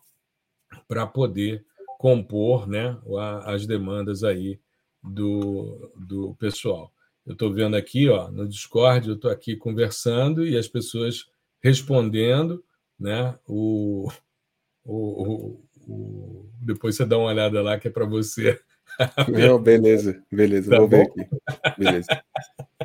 para poder compor né, as demandas aí do, do pessoal. Eu estou vendo aqui ó, no Discord, eu estou aqui conversando e as pessoas respondendo, né? O, o, o, o, depois você dá uma olhada lá que é para você <laughs> Não, beleza, beleza, tá vou bom? ver aqui. Beleza.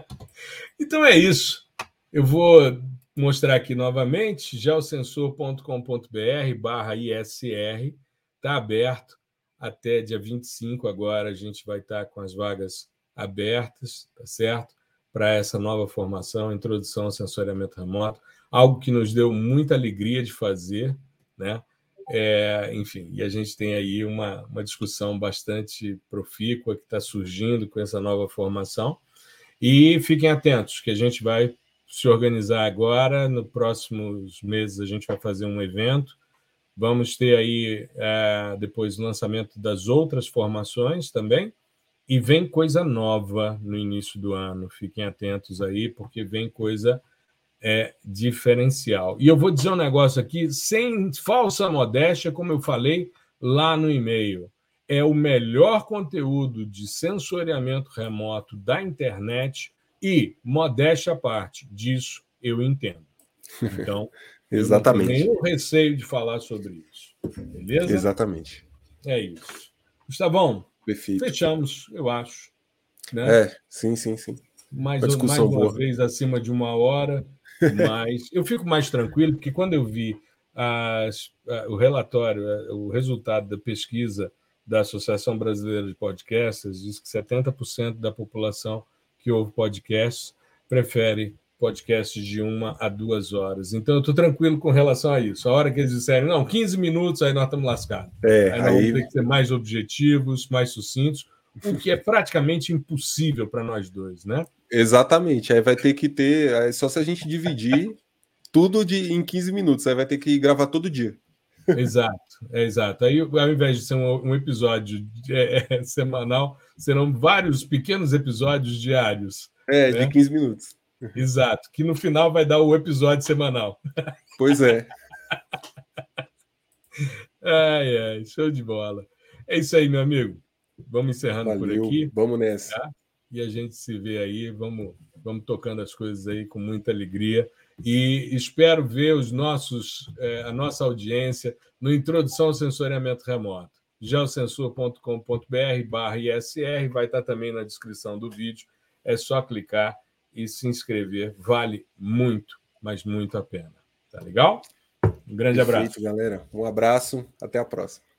<laughs> então é isso. Eu vou mostrar aqui novamente, geosensor.com.br barra ISR, está aberto até dia 25 agora, a gente vai estar com as vagas abertas, tá certo? Para essa nova formação, introdução ao sensoriamento remoto, algo que nos deu muita alegria de fazer, né? É, enfim, e a gente tem aí uma, uma discussão bastante profícua que está surgindo com essa nova formação. E fiquem atentos, que a gente vai se organizar agora. Nos próximos meses, a gente vai fazer um evento. Vamos ter aí é, depois o lançamento das outras formações também. E vem coisa nova no início do ano. Fiquem atentos aí, porque vem coisa é diferencial. E eu vou dizer um negócio aqui, sem falsa modéstia, como eu falei lá no e-mail. É o melhor conteúdo de sensoriamento remoto da internet e, modéstia à parte, disso eu entendo. Então, Exatamente. eu não tenho nenhum receio de falar sobre isso. Beleza? Exatamente. É isso. Gustavão, Perfeito. fechamos, eu acho. Né? É, sim, sim, sim. Mais, uma, mais uma boa. vez acima de uma hora. Mas eu fico mais tranquilo, porque quando eu vi as, o relatório, o resultado da pesquisa da Associação Brasileira de Podcasts, diz que 70% da população que ouve podcasts prefere podcasts de uma a duas horas. Então, eu estou tranquilo com relação a isso. A hora que eles disserem, não, 15 minutos, aí nós estamos lascados. É, aí nós aí... vamos ter que ser mais objetivos, mais sucintos, o que é praticamente impossível para nós dois, né? Exatamente. Aí vai ter que ter. Só se a gente dividir tudo de, em 15 minutos. Aí vai ter que gravar todo dia. Exato, é exato. Aí, ao invés de ser um, um episódio é, é, semanal, serão vários pequenos episódios diários. É, né? de 15 minutos. Exato, que no final vai dar o episódio semanal. Pois é. ai, ai, show de bola. É isso aí, meu amigo. Vamos encerrando Valeu, por aqui. Vamos nessa. Tá? e a gente se vê aí. Vamos, vamos tocando as coisas aí com muita alegria. E espero ver os nossos, é, a nossa audiência no Introdução ao Sensoriamento Remoto. geosensor.com.br barra ISR, vai estar também na descrição do vídeo. É só clicar e se inscrever. Vale muito, mas muito a pena. Tá legal? Um grande Perfeito, abraço. galera. Um abraço. Até a próxima.